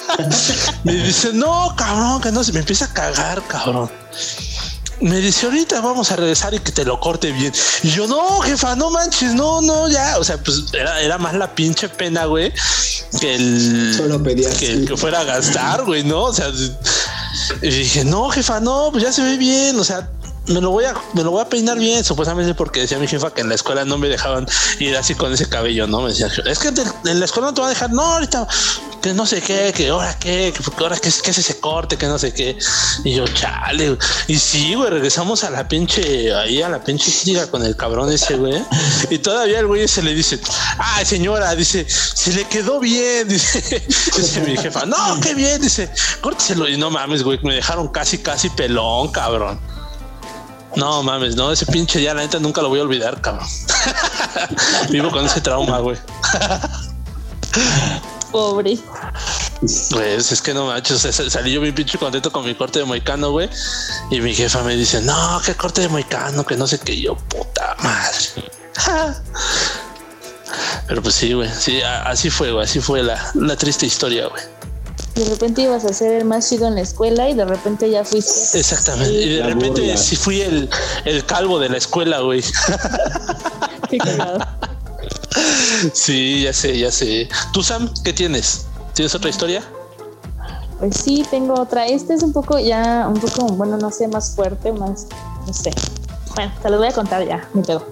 me dice, no, cabrón, que no se me empieza a cagar, cabrón. Me dice, ahorita vamos a regresar y que te lo corte bien. Y yo, no, jefa, no manches, no, no, ya. O sea, pues era, era más la pinche pena, güey, que el. Solo. Que, que fuera a gastar, güey, ¿no? O sea, y dije, no, jefa, no, pues ya se ve bien. O sea, me lo voy a, me lo voy a peinar bien, supuestamente porque decía mi jefa que en la escuela no me dejaban ir así con ese cabello, ¿no? Me decía, es que en la escuela no te van a dejar, no, ahorita, que no sé qué, que ahora qué, que ahora qué, qué es ese corte, que no sé qué. Y yo, chale, y sí, güey, regresamos a la pinche, ahí a la pinche clínica con el cabrón ese, güey. Y todavía el güey se le dice, ay, señora, dice, se le quedó bien, dice, dice mi jefa, no, qué bien, dice, córteselo. Y no mames, güey, me dejaron casi, casi pelón, cabrón. No mames, no, ese pinche ya la neta nunca lo voy a olvidar, cabrón. Vivo con ese trauma, güey. Pobre. Pues es que no manches, salí yo bien pinche contento con mi corte de moicano, güey. Y mi jefa me dice, no, qué corte de moicano, que no sé qué. Yo, puta madre. Pero pues sí, güey, sí, así fue, güey, así fue la, la triste historia, güey. De repente ibas a ser el más chido en la escuela y de repente ya fuiste. Exactamente. Y de La repente burla. sí fui el, el calvo de la escuela, güey. Qué cagado. Sí, ya sé, ya sé. ¿Tú, Sam, qué tienes? ¿Tienes otra historia? Pues sí, tengo otra. Esta es un poco ya, un poco, bueno, no sé, más fuerte, más, no sé. Bueno, te lo voy a contar ya, mi pedo.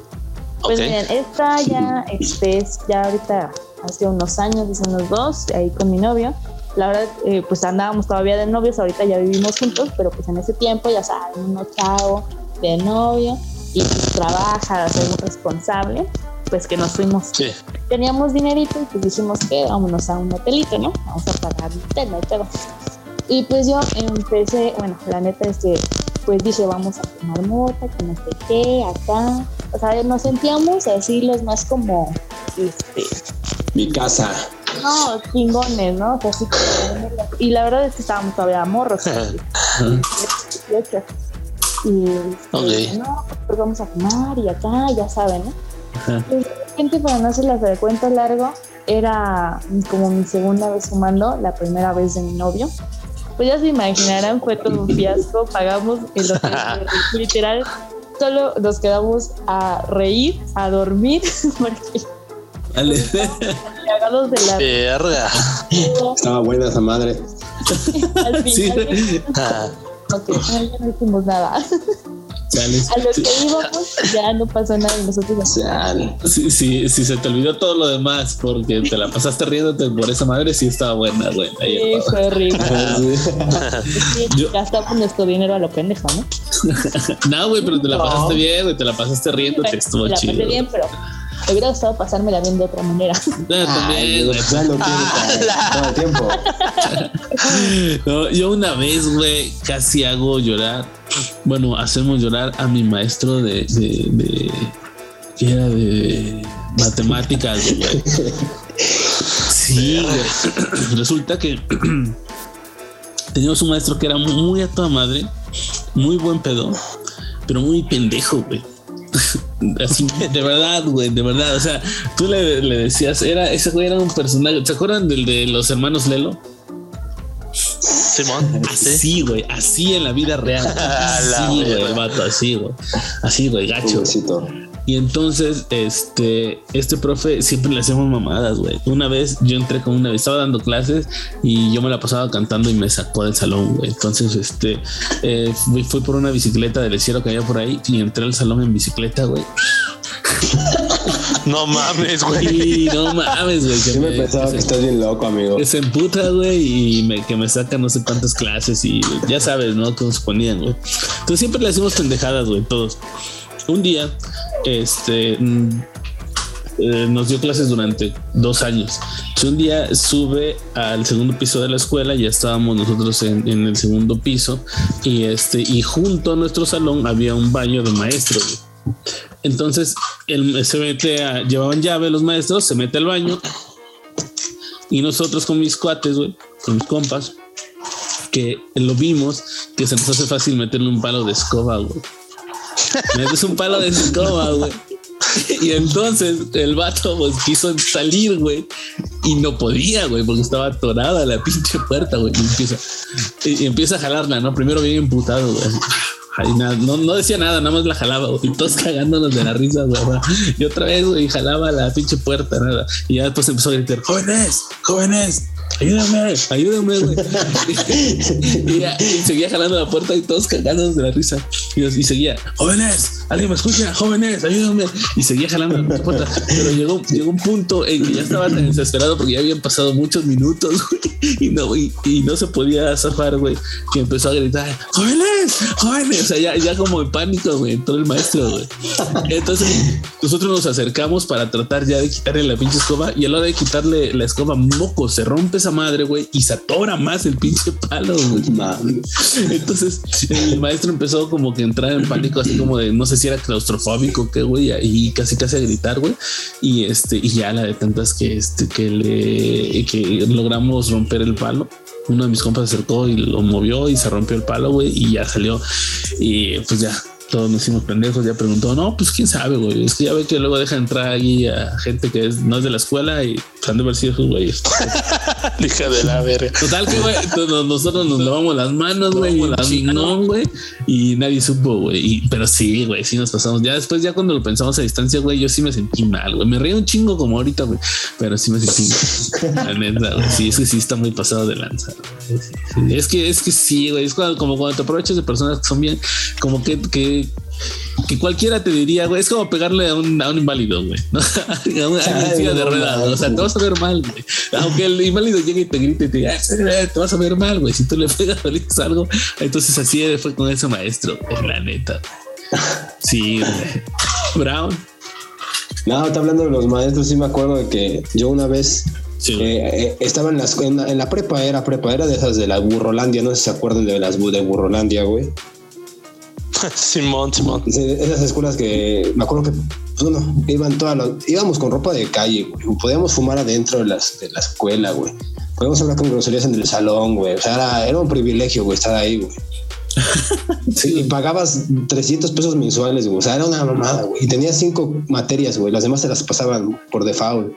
Pues Ok. miren, esta ya, este, es ya ahorita hace unos años, hace unos dos, ahí con mi novio. La verdad, eh, pues andábamos todavía de novios, ahorita ya vivimos juntos, pero pues en ese tiempo, ya saben, uno chavo de novio y pues trabaja, ser muy responsable, pues que nos fuimos Sí. teníamos dinerito y pues dijimos que vámonos a un hotelito, ¿no? Vamos a pagar el hotel, no hay. Y pues yo empecé, bueno, la neta es que pues dije, vamos a tomar mota, que no sé qué, acá. O sea, nos sentíamos así los más como, este, Mi casa. No, chingones, ¿no? O sea, y la verdad es que estábamos todavía morros. 18. Y Ok. este, no, pues vamos a fumar y acá, ya saben, ¿no? Ajá. Y de Gente, para no hacerles el cuento largo, era como mi segunda vez sumando, la primera vez de mi novio. Pues ya se imaginarán, fue todo un fiasco. Pagamos el hotel, literal. Solo nos quedamos a reír, a dormir, porque. Cagados de la Verga. Estaba buena esa madre. al Sí. final Ah, ok, ay, ya no hicimos nada. Dale. A lo que íbamos ya no pasó nada y nosotros. Si, si, si se te olvidó todo lo demás porque te la pasaste riéndote por esa madre, sí estaba buena, güey. Sí, fue horrible. Sí, Yo- Gastamos nuestro dinero a lo pendejo, ¿no? No, güey, pero te la No. pasaste bien, güey. Te la pasaste riéndote, estuvo Me la chido. pasé bien, pero hubiera gustado pasármela bien de otra manera. No, también, güey. Ya no tiene todo el tiempo. No, yo una vez, güey, casi hago llorar. Bueno, hacemos llorar a mi maestro de. de, de que era de matemáticas, güey. Sí, güey. Resulta que teníamos un maestro que era muy a toda madre, muy buen pedo, pero muy pendejo, güey. Así, de verdad, güey, de verdad. O sea, tú le, le decías, era, ese güey era un personaje. ¿Se acuerdan del de los hermanos Lelo? Simón. Sí. Así, güey, así en la vida real. Así, güey, el vato, así, güey. Así, güey, gacho. Pobrecito. Y entonces, este, este profe siempre le hacemos mamadas, güey. Una vez yo entré con una, estaba dando clases y yo me la pasaba cantando y me sacó del salón, güey. Entonces, este, eh, fui, fui por una bicicleta del cielo que había por ahí y entré al salón en bicicleta, güey. No mames, güey. Y no mames, güey. que Yo me me- pensaba que estás bien loco, amigo. que se emputa, güey, y me, que me saca no sé cuántas clases y ya sabes, ¿no? Cómo se ponían, güey. Entonces siempre le hacemos pendejadas, güey, todos. Un día, este, mm, eh, nos dio clases durante dos años. Un día sube al segundo piso de la escuela, ya estábamos nosotros en, el segundo piso y este, y junto a nuestro salón había un baño de maestros. Entonces, él se mete a, llevaban llave los maestros, se mete al baño, y nosotros con mis cuates, güey, con mis compas, que lo vimos, que se nos hace fácil meterle un palo de escoba, güey. Metes un palo de escoba, güey. Y entonces el vato pues, quiso salir, güey, y no podía, güey, porque estaba atorada la pinche puerta, güey. Y empieza, y, empieza a jalarla, ¿no? Primero bien emputado, güey. no, no decía nada, nada más la jalaba, güey. Y todos cagándonos de la risa, güey. Y otra vez, güey, jalaba la pinche puerta, nada. Y ya después empezó a gritar, jóvenes, jóvenes, ayúdame, ayúdame, güey. y, ya, y seguía jalando la puerta y todos cagándonos de la risa. Y, y seguía, jóvenes, alguien me escucha, jóvenes, ayúdame. Y seguía jalando la puerta. Pero llegó, llegó un punto en que ya estaba tan desesperado porque ya habían pasado muchos minutos, güey. Y no, y, y no se podía zafar, güey. Que empezó a gritar, jóvenes, jóvenes. O sea, ya, ya como en pánico, güey, entró el maestro, güey. Entonces nosotros nos acercamos para tratar ya de quitarle la pinche escoba y a la hora de quitarle la escoba, moco, se rompe esa madre, güey, y se atora más el pinche palo, güey. Entonces el maestro empezó como que a entrar en pánico, así como de no sé si era claustrofóbico o qué, güey, y casi casi a gritar, güey. Y este, y ya la de tantas que este, que le que logramos romper el palo. Uno de mis compas se acercó y lo movió y se rompió el palo, güey, y ya salió. Y pues ya todos nos hicimos pendejos. Ya preguntó, no, pues quién sabe, güey. Es que ya ve que luego deja entrar ahí a gente que es, no es de la escuela y han de haber sido esos güeyes. Hija de la verga. Total que, güey, nosotros nos lavamos las manos, güey, las no, güey, y nadie supo, güey. Pero sí, güey, sí nos pasamos. Ya después, ya cuando lo pensamos a distancia, güey, yo sí me sentí mal, güey. Me reí un chingo como ahorita, güey, pero sí me sentí mal. La neta, güey. Sí, es que sí está muy pasado de lanza. sí. Es que, es que sí, güey. Es cuando- como cuando te aprovechas de personas que son bien, como que, que que cualquiera te diría, güey, es como pegarle a un, a un inválido, güey, ¿no? a una a una silla de no ruedas, o sea, te vas a ver mal, güey. Aunque el inválido llegue y te grite y te diga, "Eh, te vas a ver mal, güey, si tú le pegas o le dices algo. Entonces así fue con ese maestro, güey, la neta. Sí, güey. Brown. No, está hablando de los maestros. Sí, me acuerdo de que yo una vez Sí, eh, eh, estaba en, las, en, la, en la prepa, era prepa, era de esas de la Burrolandia. No sé si se acuerdan de las de Burrolandia, güey. Simón, Simón. Esas escuelas que me acuerdo que pues, bueno, iban todas las- íbamos con ropa de calle, güey. Podíamos fumar adentro de, las, de la escuela, güey. Podíamos hablar con groserías en el salón, güey. O sea, era, era un privilegio, güey, estar ahí, güey. Sí, y pagabas 300 pesos mensuales, güey. O sea, era una mamada, güey. Y tenías cinco materias, güey. Las demás se las pasaban por default.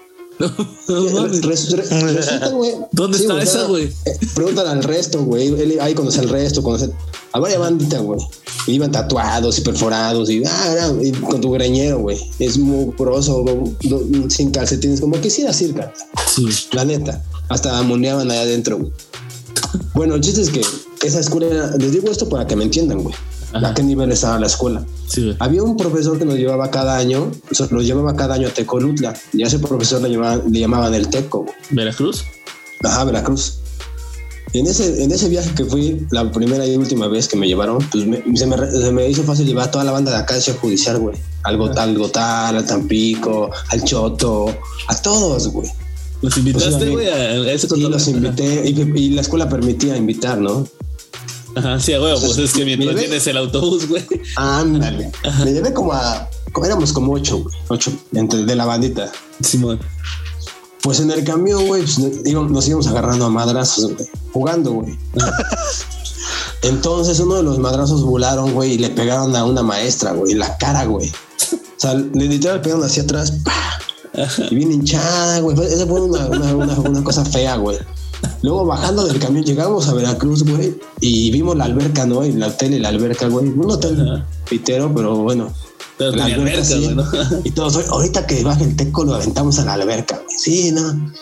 Resulta, güey. ¿Dónde está o sea, esa, güey? eh, Pregúntale al resto, güey. Ahí conoce al resto, conoce a varias banditas, güey. Iban tatuados y perforados y, ah, y con tu greñero, güey. Es muy no- sin calcetines, como que sí era circa. Sí. La neta. Hasta amoneaban allá adentro, güey. Bueno, el chiste es que esa escuela, les digo esto para que me entiendan, güey. Ajá. A qué nivel estaba la escuela. Sí. Había un profesor que nos llevaba cada año, o sea, nos llevaba cada año a Tecolutla, y a ese profesor le llamaban, le llamaban el Teco. Veracruz. Ajá, Veracruz. En ese, en ese viaje que fui, la primera y última vez que me llevaron, pues me- se, me, re- se me hizo fácil llevar a toda la banda de acá Ciudad Judicial, güey. Al, Go- al Gotal, al Tampico, al Choto, a todos, güey. Los invitaste, Pues sí, güey, a ese Y cotorreo? los invité, y, y la escuela permitía invitar, ¿no? Ajá, sí, huevo, pues es que mientras tienes el autobús, güey. Ándale. Me llevé como a. Éramos como ocho, güey. Ocho entre, de la bandita. Simón. Pues en el camión, güey, pues, nos íbamos agarrando a madrazos, güey. Jugando, güey. Entonces uno de los madrazos volaron, güey, y le pegaron a una maestra, güey, en la cara, güey. O sea, le literal pegaron hacia atrás, ¡pah! y bien hinchada, güey. Esa fue una, una, una- una cosa fea, güey. Luego bajando del camión llegamos a Veracruz, güey, y vimos la alberca, ¿no? Y la tele, la alberca, güey. Un hotel pitero, pero bueno. Pero La alberca, alberca, güey, ¿no? Y todos, "Oye, ahorita que baje el teco lo aventamos a la alberca, güey. Sí, no.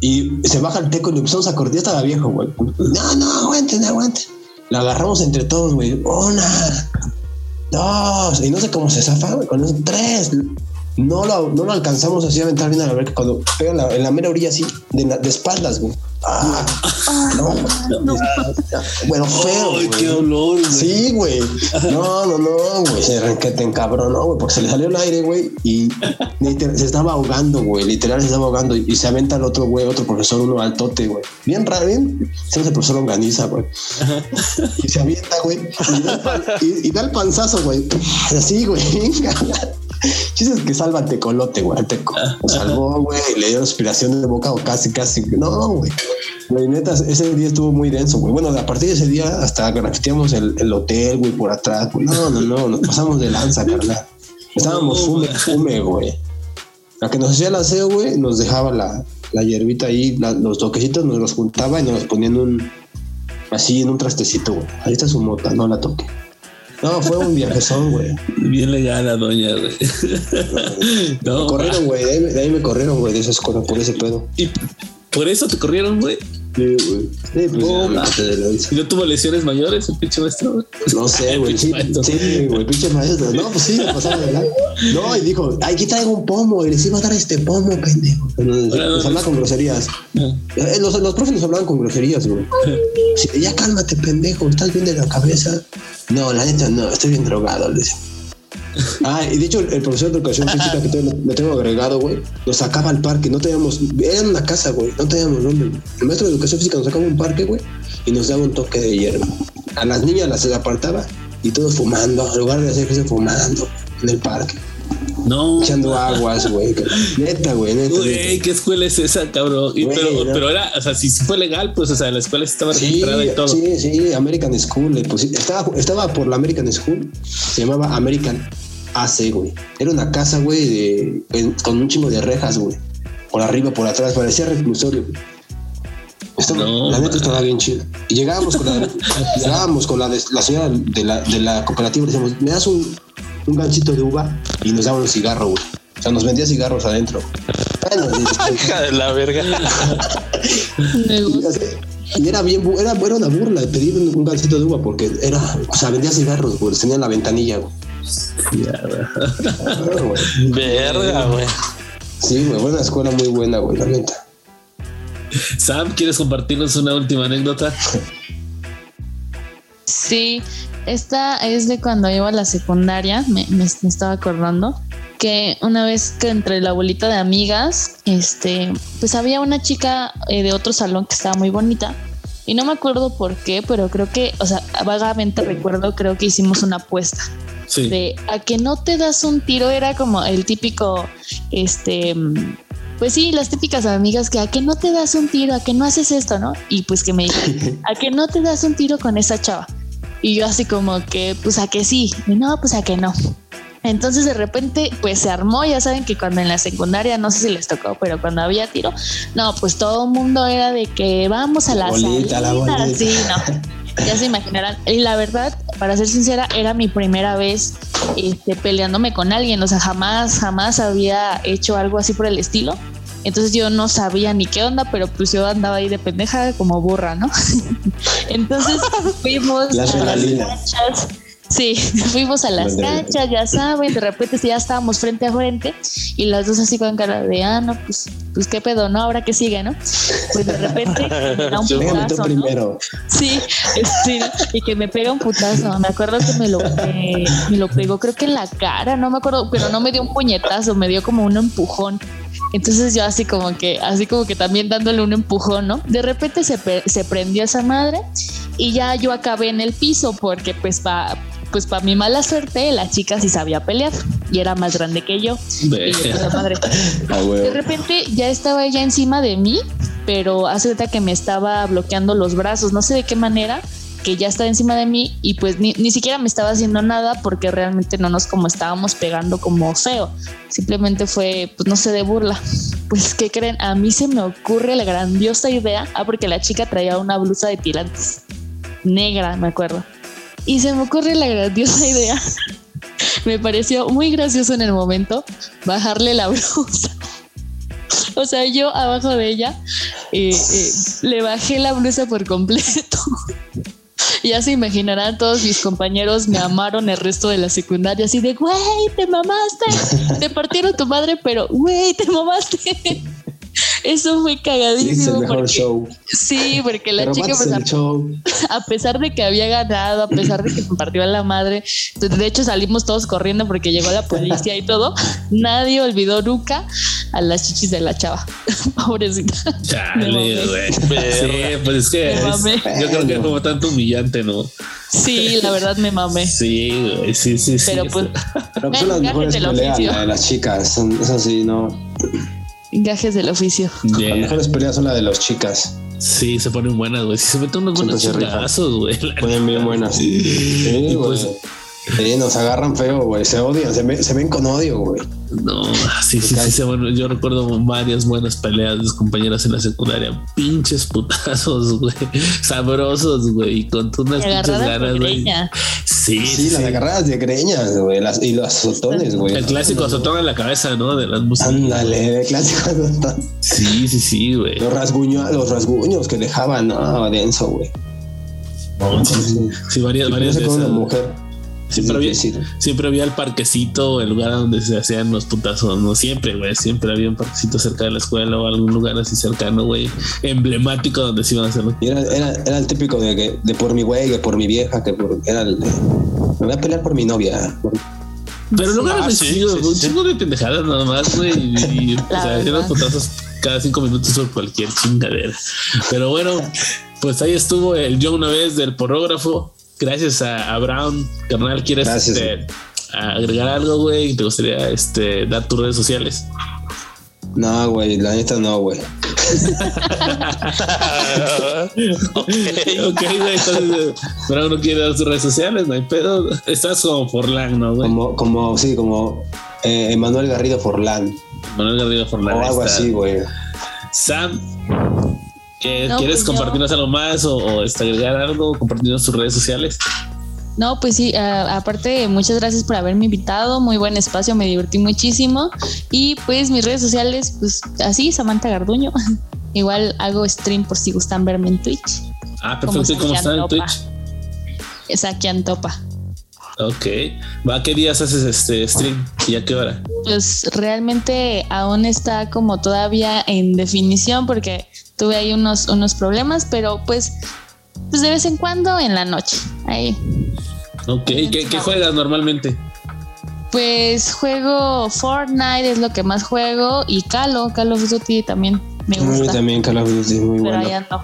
Y se baja el teco y lo empezamos a cortar. Ya estaba viejo, güey. No, no, aguanten, aguanten. Lo agarramos entre todos, güey. Una, dos. Y no sé cómo se zafa, güey. Con esos tres. No lo, no lo alcanzamos así a aventar bien a la alberca cuando pega en la, en la mera orilla así, de, espaldas, güey. Ah, no, Bueno, feo. Ay, qué olor, güey. Sí, güey. No, no, no, güey. Se requete encabronó, güey, porque se le salió el aire, güey, y se estaba ahogando, güey. Literal se estaba ahogando y se aventa el otro, güey, otro profesor, uno altote, güey. Bien raro, bien. Se el profesor Longaniza, güey. Y se avienta, güey, y, da el pan- y- y da el panzazo, güey. Así, güey. Chistes que salva al tecolote, güey. Teco. Lo salvó, güey. Le dio respiración de boca o casi, casi. No, güey. Güey, neta, ese día estuvo muy denso, güey. Bueno, a partir de ese día hasta grafiteamos el, el hotel, güey, por atrás. güey. No, no, no, nos pasamos de lanza, carnal. Estábamos fume, güey. fume, güey. La que nos hacía el aseo, güey, nos dejaba la, la hierbita ahí, la- los toquecitos nos los juntaba y nos los ponía en un, así en un trastecito, güey. Ahí está su mota, no la toque. No, fue un viajezón, güey. Bien legal doña, güey. Me No, corrieron, güey, de, ahí- me corrieron, güey, de esa escuela, por ese pedo. y por eso te corrieron, güey. Sí, güey. Sí, pues, Oh, ya, de la no tuvo lesiones mayores el pinche maestro, güey. No sé, güey. Sí, sí, güey, pinche maestro. No, pues sí, le pasaba de verdad. No, y dijo, aquí traigo un pomo y les iba a dar este pomo, pendejo. Nos, nos hablaba con groserías. Eh, Los, los profes nos hablaban con groserías, güey. Sí, ya cálmate, pendejo, estás bien de la cabeza. No, la neta, no, estoy bien drogado, le decía. Ah, y de hecho, el, el profesor de educación física que tengo- lo tengo agregado, güey, nos sacaba al parque, no teníamos, era en una casa, güey, no teníamos dónde. El maestro de educación física nos sacaba un parque, güey, y nos daba un toque de hierba. A las niñas las apartaba y todos fumando, en lugar de hacer ejercicio fumando en el parque, No. echando aguas, güey. Neta, güey, neta. Güey. ¿qué escuela es esa, cabrón? Y, Güey, pero, no. pero era, o sea, si fue legal, pues, o sea, la escuela estaba Sí, registrada y todo. sí, sí, American School. pusi- estaba, estaba por la American School, se llamaba American AC, güey. Era una casa, güey, de, en- con un chingo de rejas, güey. Por arriba, por atrás, parecía reclusorio. güey. Estaba- No, la neta estaba bien chido. Y llegábamos con la, llegábamos con la, de- la señora de la, de la cooperativa y le decíamos, me das un, un ganchito de uva y nos daba un cigarro, güey. O sea, nos vendía cigarros adentro. Bueno, y- Hija de la verga. Y, era bien, era, era una burla de pedir un, un gancito de uva porque era, o sea, vendía cigarros, güey, tenía en la ventanilla, güey. Ya, güey. Ah, güey. Verga, güey. Sí, güey, fue una escuela muy buena, güey, la neta. Sam, ¿quieres compartirnos una última anécdota? Sí, esta es de cuando iba a la secundaria, me, me- me estaba acordando que una vez que entre la abuelita de amigas, este, pues había una chica eh, de otro salón que estaba muy bonita y no me acuerdo por qué, pero creo que, o sea, vagamente recuerdo, creo que hicimos una apuesta Sí. de a que no te das un tiro era como el típico este pues sí las típicas amigas que a que no te das un tiro a que no haces esto no y pues que me dijeron a que no te das un tiro con esa chava Y yo así como que, pues a que sí, y no, pues a que no. Entonces de repente pues se armó, ya saben que cuando en la secundaria, no sé si les tocó, pero cuando había tiro, no, pues todo el mundo era de que vamos a la, bolita, la salida, bolita. sí, no. Ya se imaginarán. Y la verdad, para ser sincera, era mi primera vez este, peleándome con alguien. O sea, jamás, jamás había hecho algo así por el estilo. Entonces yo no sabía ni qué onda, pero pues yo andaba ahí de pendeja como burra, ¿no? Entonces fuimos La a las canchas. Sí, fuimos a las canchas, ya saben, de repente sí, ya estábamos frente a frente y las dos así con cara de, ah, no, pues, pues qué pedo, ¿no? Ahora que sigue, ¿no? Pues de repente me da un putazo, ¿no? primero. Sí, sí, y que me pega un putazo. Me acuerdo que me lo, me, me lo pegó, creo que en la cara, no me acuerdo, pero no me dio un puñetazo, me dio como un empujón. Entonces yo así como que, así como que también dándole un empujón, ¿no? De repente se, se prendió esa madre y ya yo acabé en el piso porque pues pa, pues para mi mala suerte la chica sí sabía pelear y era más grande que yo. Y yo, puta madre. Ah, De repente ya estaba ella encima de mí, pero hace cuenta que me estaba bloqueando los brazos, no sé de qué manera, que ya estaba encima de mí y pues ni, ni siquiera me estaba haciendo nada porque realmente no nos como estábamos pegando como feo, simplemente fue, pues no sé, de burla. Pues, ¿qué creen? A mí se me ocurre la grandiosa idea, ah, porque la chica traía una blusa de tirantes, negra, me acuerdo. Y se me ocurre la grandiosa idea. Me pareció muy gracioso en el momento bajarle la blusa. O sea, yo abajo de ella eh, eh, le bajé la blusa por completo. Ya se imaginarán, todos mis compañeros me amaron el resto de la secundaria, así de, güey, te mamaste, te partieron tu madre, pero, güey, te mamaste. Eso fue Sí, es el cagadísimo. mejor porque- show. Sí, porque la Pero chica, pues, a el show. a pesar de que había ganado, a pesar de que me partió a la madre, de hecho salimos todos corriendo porque llegó la policía y todo, nadie olvidó nunca a las chichis de la chava. Pobrecita. Chale, güey. Sí, pues es que es- yo creo que es como tanto humillante, ¿no? Sí, la verdad me mamé. Sí, güey, sí, sí, sí. Pero pues, Pero pues son las mejores del peleas, oficio. la de las chicas. Son, eso sí, no. Gajes del oficio. Yeah. Las mejores peleas son las de las chicas. Sí, se ponen buenas, güey. Sí, se meten unos buenos chingazos, güey. Ponen bien buenas. Sí, Y pues- Sí, nos agarran feo, güey. Se odian, se, ve- se ven con odio, güey. No, sí, sí, sí, sí, bueno, yo recuerdo varias buenas peleas de mis compañeras en la secundaria. Pinches putazos, güey. Sabrosos, güey. Y con unas pinches ganas, güey. Sí, Sí, sí, las agarradas de greñas, güey. Las, y los azotones, güey. El clásico azotón en la cabeza, ¿no? De las músicas. Ándale, el clásico azotón. Sí, sí, sí, güey. Los rasguños, los rasguños que dejaban, no, denso, güey. Sí, varias, varias de con una mujer. Siempre había, siempre había el parquecito, el lugar donde se hacían los putazos, no siempre, güey. Siempre había un parquecito cerca de la escuela o algún lugar así cercano, güey. Emblemático donde se iban a hacer los Y era, era, era el típico de, que- de por mi güey, que por mi vieja, que por, era el de, me voy a pelear por mi novia. por- Pero luego Ah, sí, sí, un sí. chingo de pendejadas nada más, güey. Y, y, o sea, hacían los putazos cada cinco minutos por cualquier chingadera. Pero bueno, pues ahí estuvo el yo una vez del porrógrafo. Gracias a, a Brown. Carnal, ¿quieres este, agregar algo, güey? ¿Te gustaría este, dar tus redes sociales? No, güey, la neta no, güey. ok, güey. Entonces, Brown no quiere dar sus redes sociales, no hay pedo. Estás como Forlán, ¿no, güey? Como, como, sí, como eh, Emanuel Garrido Forlán. Manuel Garrido Forlán. O algo está. así, güey. Sam, ¿qué- No, ¿quieres pues yo- compartirnos algo más o, o, este, agregar algo? Compartirnos tus redes sociales. No, pues sí, ah, aparte, muchas gracias por haberme invitado, muy buen espacio, me divertí muchísimo. Y pues mis redes sociales, pues así, Samantha Garduño. Igual hago stream por si gustan verme en Twitch. Ah, perfecto. ¿Y cómo está en. Twitch? Es aquí Antopa. Ok. ¿Va? ¿Qué días haces este stream? ¿Y a qué hora? Pues realmente aún está como todavía en definición porque tuve ahí unos, unos problemas, pero pues, pues de vez en cuando en la noche. Ahí. Ok. ¿Qué, qué juegas normalmente? Pues juego Fortnite, es lo que más juego, y Calo, Call of Duty también me A mí gusta. también Call of Duty es muy Pero bueno. ahí ando,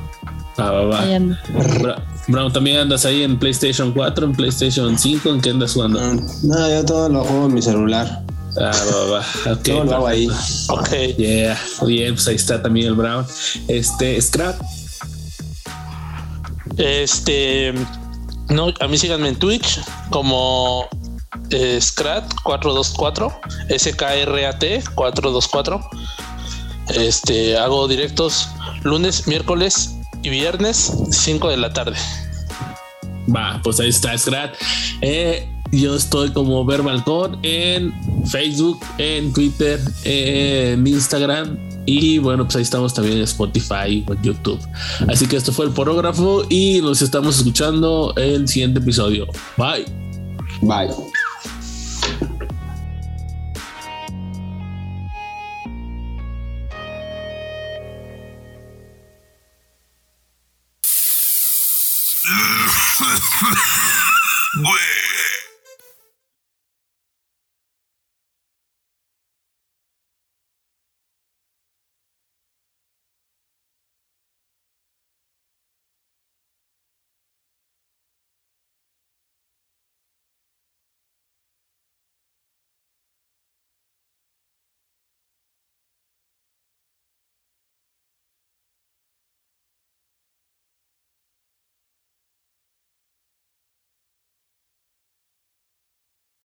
Ah, va, va. ahí ando. Bra- Brown, ¿también andas ahí en PlayStation 4, en PlayStation 5? ¿En qué andas jugando? No, no, yo todo lo juego en mi celular. Ah, va, va. Ok. todo lo hago ahí. Ok. Yeah, bien, pues ahí está también el Brown. Este, Scrap. Este. No, a mí síganme en Twitch como eh, Scrat 424, SKRAT 424. Este, hago directos lunes, miércoles y viernes 5 de la tarde. Va, pues ahí está Scrat. Eh, yo estoy como Verbalcon en Facebook, en Twitter, en Instagram. Y bueno, pues ahí estamos también en Spotify o YouTube. Así que esto fue el porógrafo y nos estamos escuchando el siguiente episodio. Bye. Bye.